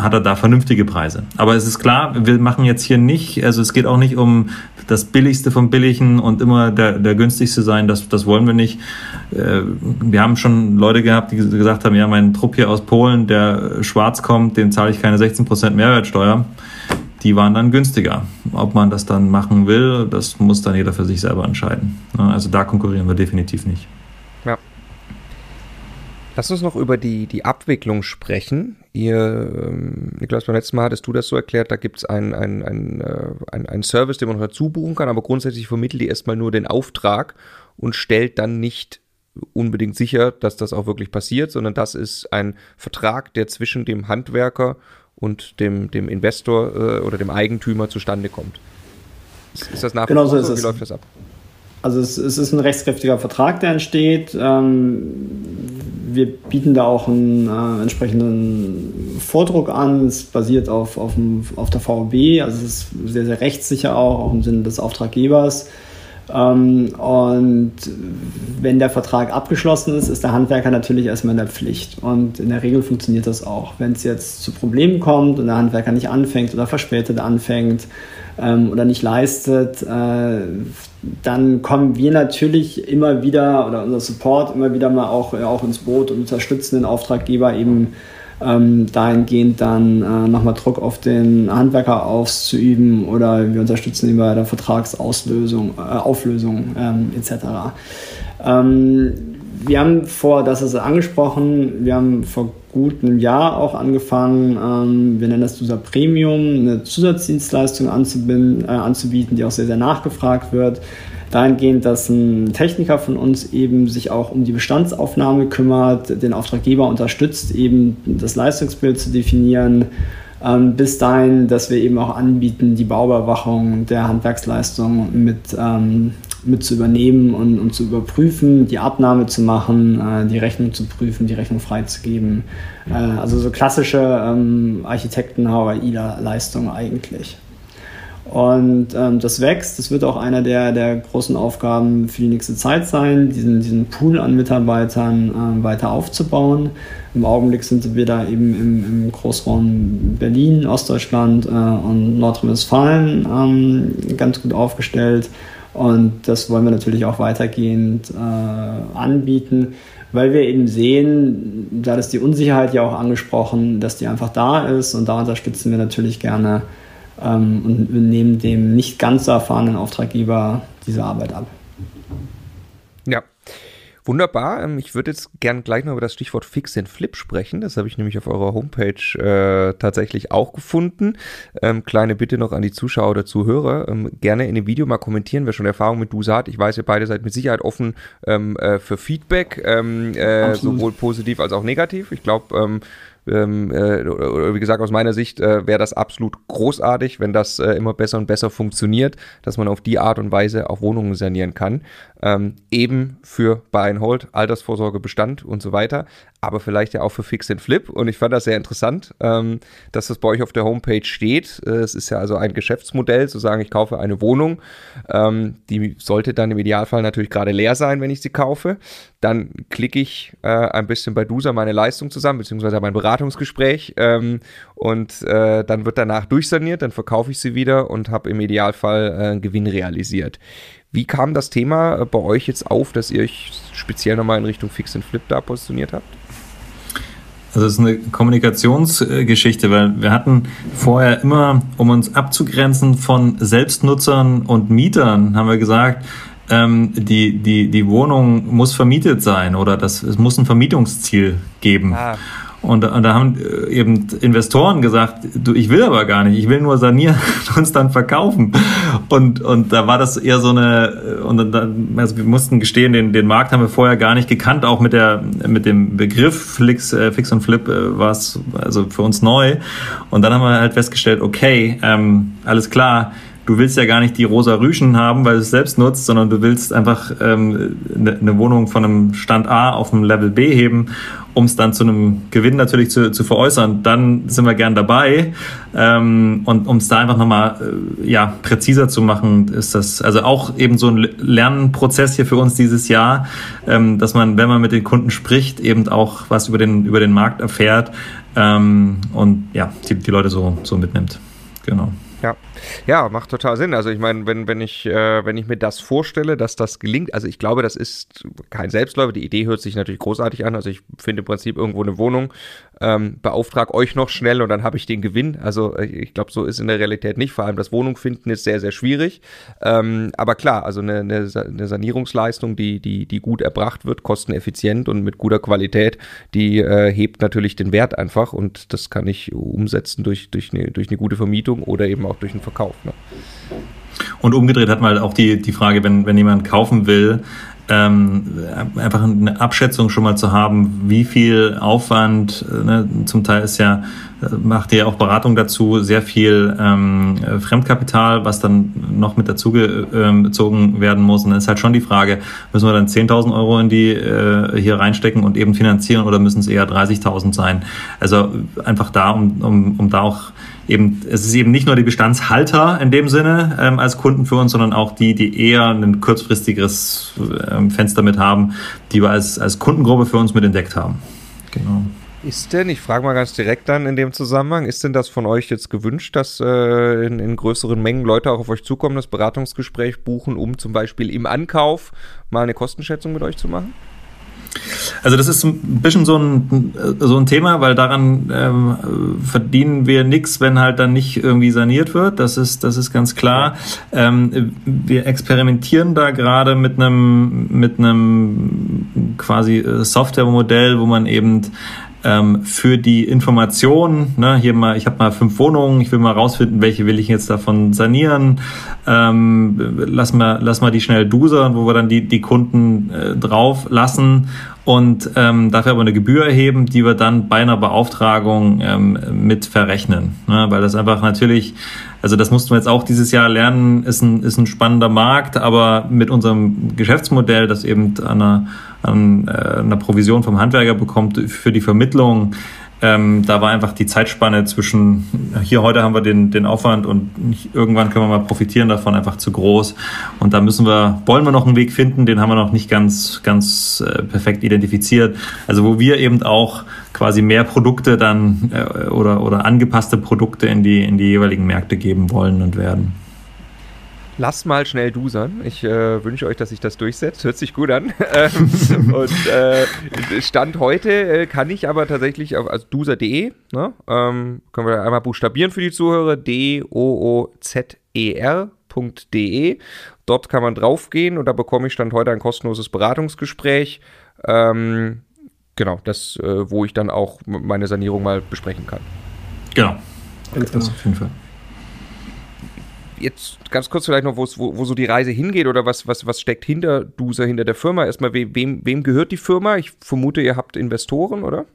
hat er da vernünftige Preise. Aber es ist klar, wir machen jetzt hier nicht, also es geht auch nicht um das Billigste vom Billigen und immer der, der günstigste sein, das, das wollen wir nicht. Äh, wir haben schon Leute gehabt, die gesagt haben, ja, mein Trupp hier aus Polen, der schwarz kommt, dem zahle ich keine 16% Mehrwertsteuer die waren dann günstiger. Ob man das dann machen will, das muss dann jeder für sich selber entscheiden. Also da konkurrieren wir definitiv nicht. Ja.
Lass uns noch über die, die Abwicklung sprechen. Ihr, ähm, Niklas, beim letzten Mal hattest du das so erklärt, da gibt es einen ein, ein, äh, ein, ein Service, den man noch dazu buchen kann, aber grundsätzlich vermittelt ihr erstmal nur den Auftrag und stellt dann nicht unbedingt sicher, dass das auch wirklich passiert, sondern das ist ein Vertrag, der zwischen dem Handwerker und dem, dem Investor äh, oder dem Eigentümer zustande kommt.
Ist, ist das nach genau so ist es. Wie läuft das ab? Also es, es, ist ein rechtskräftiger Vertrag, der entsteht. Ähm, wir bieten da auch einen äh, entsprechenden Vordruck an. Es basiert auf, auf, dem, auf der VOB, also es ist sehr, sehr rechtssicher auch, auch im Sinne des Auftraggebers. Ähm, und wenn der Vertrag abgeschlossen ist, ist der Handwerker natürlich erstmal in der Pflicht. Und in der Regel funktioniert das auch. Wenn es jetzt zu Problemen kommt und der Handwerker nicht anfängt oder verspätet anfängt ähm, oder nicht leistet, äh, dann kommen wir natürlich immer wieder oder unser Support immer wieder mal auch, auch ins Boot und unterstützen den Auftraggeber eben ähm, dahingehend dann äh, nochmal Druck auf den Handwerker auszuüben oder wir unterstützen ihn bei der Vertragsauslösung, äh, ähm, etc. Ähm, wir haben vor, das ist angesprochen, wir haben vor gut einem Jahr auch angefangen, ähm, wir nennen das User Premium, eine Zusatzdienstleistung anzubinden, äh, anzubieten, die auch sehr, sehr nachgefragt wird. Dahingehend, dass ein Techniker von uns eben sich auch um die Bestandsaufnahme kümmert, den Auftraggeber unterstützt, eben das Leistungsbild zu definieren, ähm, bis dahin, dass wir eben auch anbieten, die Bauüberwachung der Handwerksleistung mit, ähm, mit zu übernehmen und, und zu überprüfen, die Abnahme zu machen, äh, die Rechnung zu prüfen, die Rechnung freizugeben. Äh, also so klassische ähm, Architekten-HWI-Leistung eigentlich. Und ähm, das wächst. Das wird auch einer der, der großen Aufgaben für die nächste Zeit sein, diesen, diesen Pool an Mitarbeitern ähm, weiter aufzubauen. Im Augenblick sind wir da eben im, im Großraum Berlin, Ostdeutschland äh, und Nordrhein-Westfalen ähm, ganz gut aufgestellt. Und das wollen wir natürlich auch weitergehend äh, anbieten, weil wir eben sehen, da ist die Unsicherheit ja auch angesprochen, dass die einfach da ist und da unterstützen wir natürlich gerne ähm, und nehmen dem nicht ganz so erfahrenen Auftraggeber diese Arbeit ab.
Wunderbar. Ähm, ich würde jetzt gern gleich noch über das Stichwort Fix and Flip sprechen. Das habe ich nämlich auf eurer Homepage äh, tatsächlich auch gefunden. Ähm, kleine Bitte noch an die Zuschauer oder Zuhörer. Ähm, gerne in dem Video mal kommentieren, wer schon Erfahrung mit DUSA hat. Ich weiß, ihr beide seid mit Sicherheit offen ähm, äh, für Feedback, ähm, äh, sowohl positiv als auch negativ. Ich glaube, ähm, äh, wie gesagt, aus meiner Sicht äh, wäre das absolut großartig, wenn das äh, immer besser und besser funktioniert, dass man auf die Art und Weise auch Wohnungen sanieren kann. Ähm, eben für Buy and Hold, Altersvorsorge, Bestand und so weiter, aber vielleicht ja auch für Fix and Flip. Und ich fand das sehr interessant, ähm, dass das bei euch auf der Homepage steht. Äh, es ist ja also ein Geschäftsmodell, zu sagen, ich kaufe eine Wohnung. Ähm, die sollte dann im Idealfall natürlich gerade leer sein, wenn ich sie kaufe. Dann klicke ich äh, ein bisschen bei Dusa meine Leistung zusammen, beziehungsweise mein Beratungsgespräch. Ähm, und äh, dann wird danach durchsaniert, dann verkaufe ich sie wieder und habe im Idealfall äh, Gewinn realisiert. Wie kam das Thema äh, bei euch jetzt auf, dass ihr euch speziell nochmal in Richtung Fix and Flip da positioniert habt?
Also es ist eine Kommunikationsgeschichte, weil wir hatten vorher immer, um uns abzugrenzen von Selbstnutzern und Mietern, haben wir gesagt, ähm, die, die, die Wohnung muss vermietet sein oder das, es muss ein Vermietungsziel geben. Ah. Und, und, da haben äh, eben Investoren gesagt, du, ich will aber gar nicht, ich will nur sanieren (laughs) und uns dann verkaufen. Und, und da war das eher so eine, äh, und dann, also wir mussten gestehen, den, den Markt haben wir vorher gar nicht gekannt, auch mit der, mit dem Begriff Flix, äh, Fix und Flip äh, war es also für uns neu. Und dann haben wir halt festgestellt, okay, ähm, alles klar, du willst ja gar nicht die rosa Rüschen haben, weil du es selbst nutzt, sondern du willst einfach ähm, eine, eine Wohnung von einem Stand A auf dem Level B heben, um es dann zu einem Gewinn natürlich zu, zu veräußern. Dann sind wir gern dabei. Ähm, und um es da einfach nochmal äh, ja, präziser zu machen, ist das also auch eben so ein Lernprozess hier für uns dieses Jahr, ähm, dass man, wenn man mit den Kunden spricht, eben auch was über den, über den Markt erfährt ähm, und ja, die, die Leute so, so mitnimmt. Genau.
Ja. Ja, macht total Sinn. Also ich meine, wenn, wenn ich, äh, wenn ich mir das vorstelle, dass das gelingt, also ich glaube, das ist kein Selbstläufer. Die Idee hört sich natürlich großartig an. Also ich finde im Prinzip irgendwo eine Wohnung, ähm, beauftrag euch noch schnell und dann habe ich den Gewinn. Also äh, ich glaube, so ist in der Realität nicht. Vor allem das Wohnung finden ist sehr, sehr schwierig. Ähm, aber klar, also eine, eine, eine Sanierungsleistung, die, die, die gut erbracht wird, kosteneffizient und mit guter Qualität, die äh, hebt natürlich den Wert einfach und das kann ich umsetzen durch, durch, eine, durch eine gute Vermietung oder eben auch durch einen Verkauf. Ne?
Und umgedreht hat man halt auch die, die Frage, wenn, wenn jemand kaufen will, ähm, einfach eine Abschätzung schon mal zu haben, wie viel Aufwand, ne, zum Teil ist ja, macht ihr auch Beratung dazu, sehr viel ähm, Fremdkapital, was dann noch mit dazu gezogen werden muss. Und dann ist halt schon die Frage, müssen wir dann 10.000 Euro in die äh, hier reinstecken und eben finanzieren oder müssen es eher 30.000 sein? Also einfach da, um, um, um da auch eben, es ist eben nicht nur die Bestandshalter in dem Sinne ähm, als Kunden für uns, sondern auch die, die eher ein kurzfristigeres ähm, Fenster mit haben, die wir als, als Kundengruppe für uns mit entdeckt haben.
Genau. Ist denn, ich frage mal ganz direkt dann in dem Zusammenhang, ist denn das von euch jetzt gewünscht, dass äh, in, in, größeren Mengen Leute auch auf euch zukommen, das Beratungsgespräch buchen, um zum Beispiel im Ankauf mal eine Kostenschätzung mit euch zu machen?
Also das ist ein bisschen so ein, so ein Thema, weil daran ähm, verdienen wir nichts, wenn halt dann nicht irgendwie saniert wird. Das ist, das ist ganz klar. Ähm, wir experimentieren da gerade mit einem mit einem quasi äh, Softwaremodell, wo man eben ähm, für die Information, ne, hier mal, ich habe mal fünf Wohnungen, ich will mal rausfinden, welche will ich jetzt davon sanieren, ähm, lass mal, lass mal die schnell dusern, wo wir dann die, die Kunden äh, drauf lassen und ähm, dafür aber eine Gebühr erheben, die wir dann bei einer Beauftragung ähm, mit verrechnen. Ne? Weil das einfach natürlich, also das mussten wir jetzt auch dieses Jahr lernen, ist ein, ist ein spannender Markt, aber mit unserem Geschäftsmodell, das eben an einer, an äh, einer Provision vom Handwerker bekommt für die Vermittlung, ähm, da war einfach die Zeitspanne zwischen hier heute haben wir den, den Aufwand und irgendwann können wir mal profitieren davon einfach zu groß. Und da müssen wir, wollen wir noch einen Weg finden, den haben wir noch nicht ganz, ganz äh, perfekt identifiziert. Also wo wir eben auch quasi mehr Produkte dann äh, oder, oder angepasste Produkte in die, in die jeweiligen Märkte geben wollen und werden.
Lasst mal schnell dusern. Ich äh, wünsche euch, dass sich das durchsetzt. Hört sich gut an. (laughs) Ähm, und äh, Stand heute äh, kann ich aber tatsächlich auf also duser.de, ne? ähm, können wir einmal buchstabieren für die Zuhörer, D-O-O-Z-E-R.de. Dort kann man draufgehen und da bekomme ich Stand heute ein kostenloses Beratungsgespräch. Ähm, genau, das, äh, wo ich dann auch meine Sanierung mal besprechen kann.
Genau. Ganz genau. Auf jeden Fall
jetzt ganz kurz vielleicht noch, wo, wo so die Reise hingeht oder was, was, was steckt hinter Duser, hinter der Firma? Erstmal, wem, wem gehört die Firma? Ich vermute, ihr habt Investoren, oder?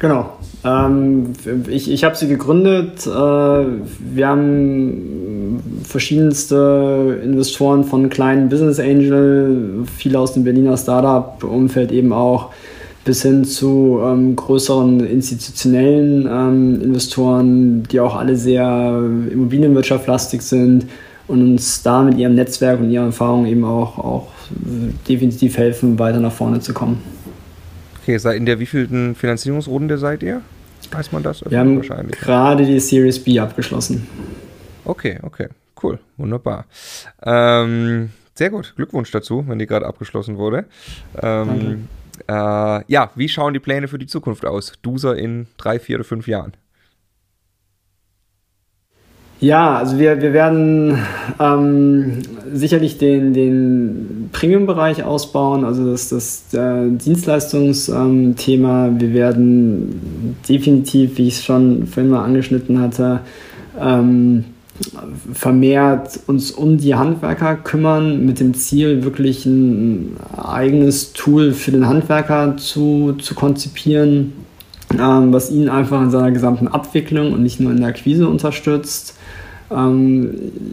Genau. Ähm, ich ich habe sie gegründet. Äh, wir haben verschiedenste Investoren von kleinen Business Angel, viele aus dem Berliner Startup-Umfeld eben auch bis hin zu ähm, größeren institutionellen ähm, Investoren, die auch alle sehr immobilienwirtschaftlastig sind und uns da mit ihrem Netzwerk und ihrer Erfahrung eben auch, auch definitiv helfen, weiter nach vorne zu kommen.
Okay, in der wievielten Finanzierungsrunde seid ihr? Weiß man das?
Wir haben gerade die Series B abgeschlossen.
Okay, okay, cool, wunderbar. Ähm, sehr gut, Glückwunsch dazu, wenn die gerade abgeschlossen wurde. Ähm, äh, ja, wie schauen die Pläne für die Zukunft aus? Duser in drei, vier oder fünf Jahren?
Ja, also wir, wir werden ähm, sicherlich den, den Premium-Bereich ausbauen, also das, das äh, Dienstleistungsthema. Ähm, wir werden definitiv, wie ich es schon vorhin mal angeschnitten hatte, ähm, vermehrt uns um die Handwerker kümmern, mit dem Ziel, wirklich ein eigenes Tool für den Handwerker zu, zu konzipieren, ähm, was ihn einfach in seiner gesamten Abwicklung und nicht nur in der Akquise unterstützt. Ähm,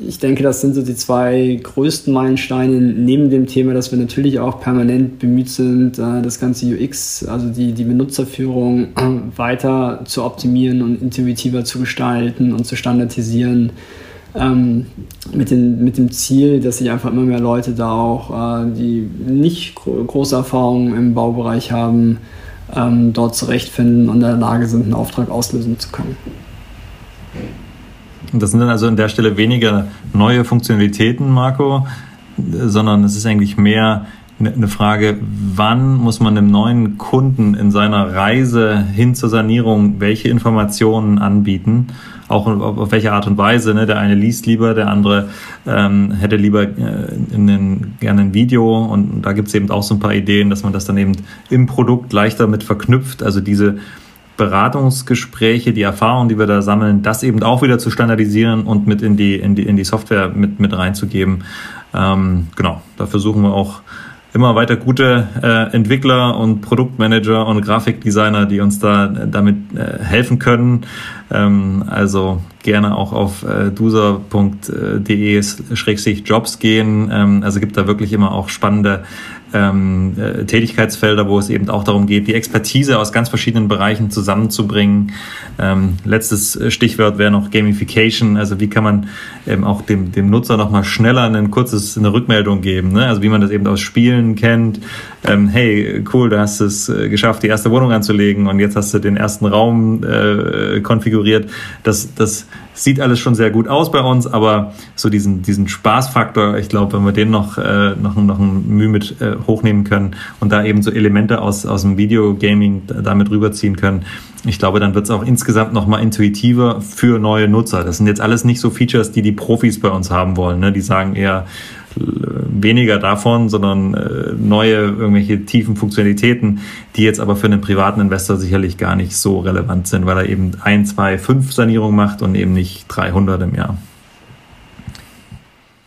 ich denke, das sind so die zwei größten Meilensteine neben dem Thema, dass wir natürlich auch permanent bemüht sind, äh, das ganze UX, also die, die Benutzerführung äh, weiter zu optimieren und intuitiver zu gestalten und zu standardisieren. Ähm, mit, den, mit dem Ziel, dass sich einfach immer mehr Leute da auch, äh, die nicht große Erfahrungen im Baubereich haben, ähm, dort zurechtfinden und in der Lage sind, einen Auftrag auslösen zu können.
Das sind dann also an der Stelle weniger neue Funktionalitäten, Marco, sondern es ist eigentlich mehr eine Frage, wann muss man einem neuen Kunden in seiner Reise hin zur Sanierung welche Informationen anbieten, auch auf, auf welche Art und Weise. Ne? Der eine liest lieber, der andere ähm, hätte lieber äh, in den, gerne ein Video und da gibt es eben auch so ein paar Ideen, dass man das dann eben im Produkt leichter mit verknüpft, also diese Beratungsgespräche, die Erfahrungen, die wir da sammeln, das eben auch wieder zu standardisieren und mit in die, in die, in die Software mit, mit reinzugeben. Ähm, genau, da versuchen wir auch immer weiter gute äh, Entwickler und Produktmanager und Grafikdesigner, die uns da äh, damit äh, helfen können. Ähm, also gerne auch auf äh, duser.de-jobs gehen. Ähm, also gibt da wirklich immer auch spannende ähm, äh, Tätigkeitsfelder, wo es eben auch darum geht, die Expertise aus ganz verschiedenen Bereichen zusammenzubringen. Ähm, letztes Stichwort wäre noch Gamification, also wie kann man eben auch dem, dem Nutzer nochmal schneller ein kurzes, eine Rückmeldung geben, ne? also wie man das eben aus Spielen kennt. Ähm, hey, cool, du hast es äh, geschafft, die erste Wohnung anzulegen und jetzt hast du den ersten Raum äh, konfiguriert. Das, das sieht alles schon sehr gut aus bei uns, aber so diesen, diesen Spaßfaktor, ich glaube, wenn wir den noch, äh, noch, noch ein Mühe mit äh, hochnehmen können und da eben so Elemente aus, aus dem Videogaming damit rüberziehen können, ich glaube, dann wird es auch insgesamt nochmal intuitiver für neue Nutzer. Das sind jetzt alles nicht so Features, die die Profis bei uns haben wollen. Ne? Die sagen eher, weniger davon, sondern äh, neue irgendwelche tiefen Funktionalitäten, die jetzt aber für einen privaten Investor sicherlich gar nicht so relevant sind, weil er eben ein, zwei, fünf Sanierungen macht und eben nicht 300 im Jahr.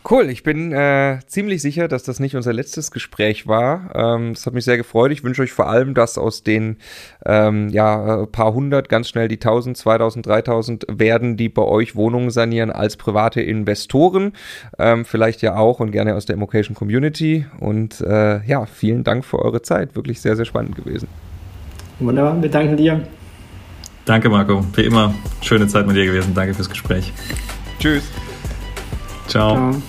Cool, ich bin äh, ziemlich sicher, dass das nicht unser letztes Gespräch war. Ähm, das hat mich sehr gefreut. Ich wünsche euch vor allem, dass aus den ähm, ja, äh, paar hundert ganz schnell die 1000, 2000, 3000 werden, die bei euch Wohnungen sanieren als private Investoren. Ähm, vielleicht ja auch und gerne aus der Immocation Community. Und äh, ja, vielen Dank für eure Zeit. Wirklich sehr, sehr spannend gewesen.
Wunderbar, wir danken dir.
Danke, Marco. Wie immer, schöne Zeit mit dir gewesen. Danke fürs Gespräch.
Tschüss.
Ciao. Ciao.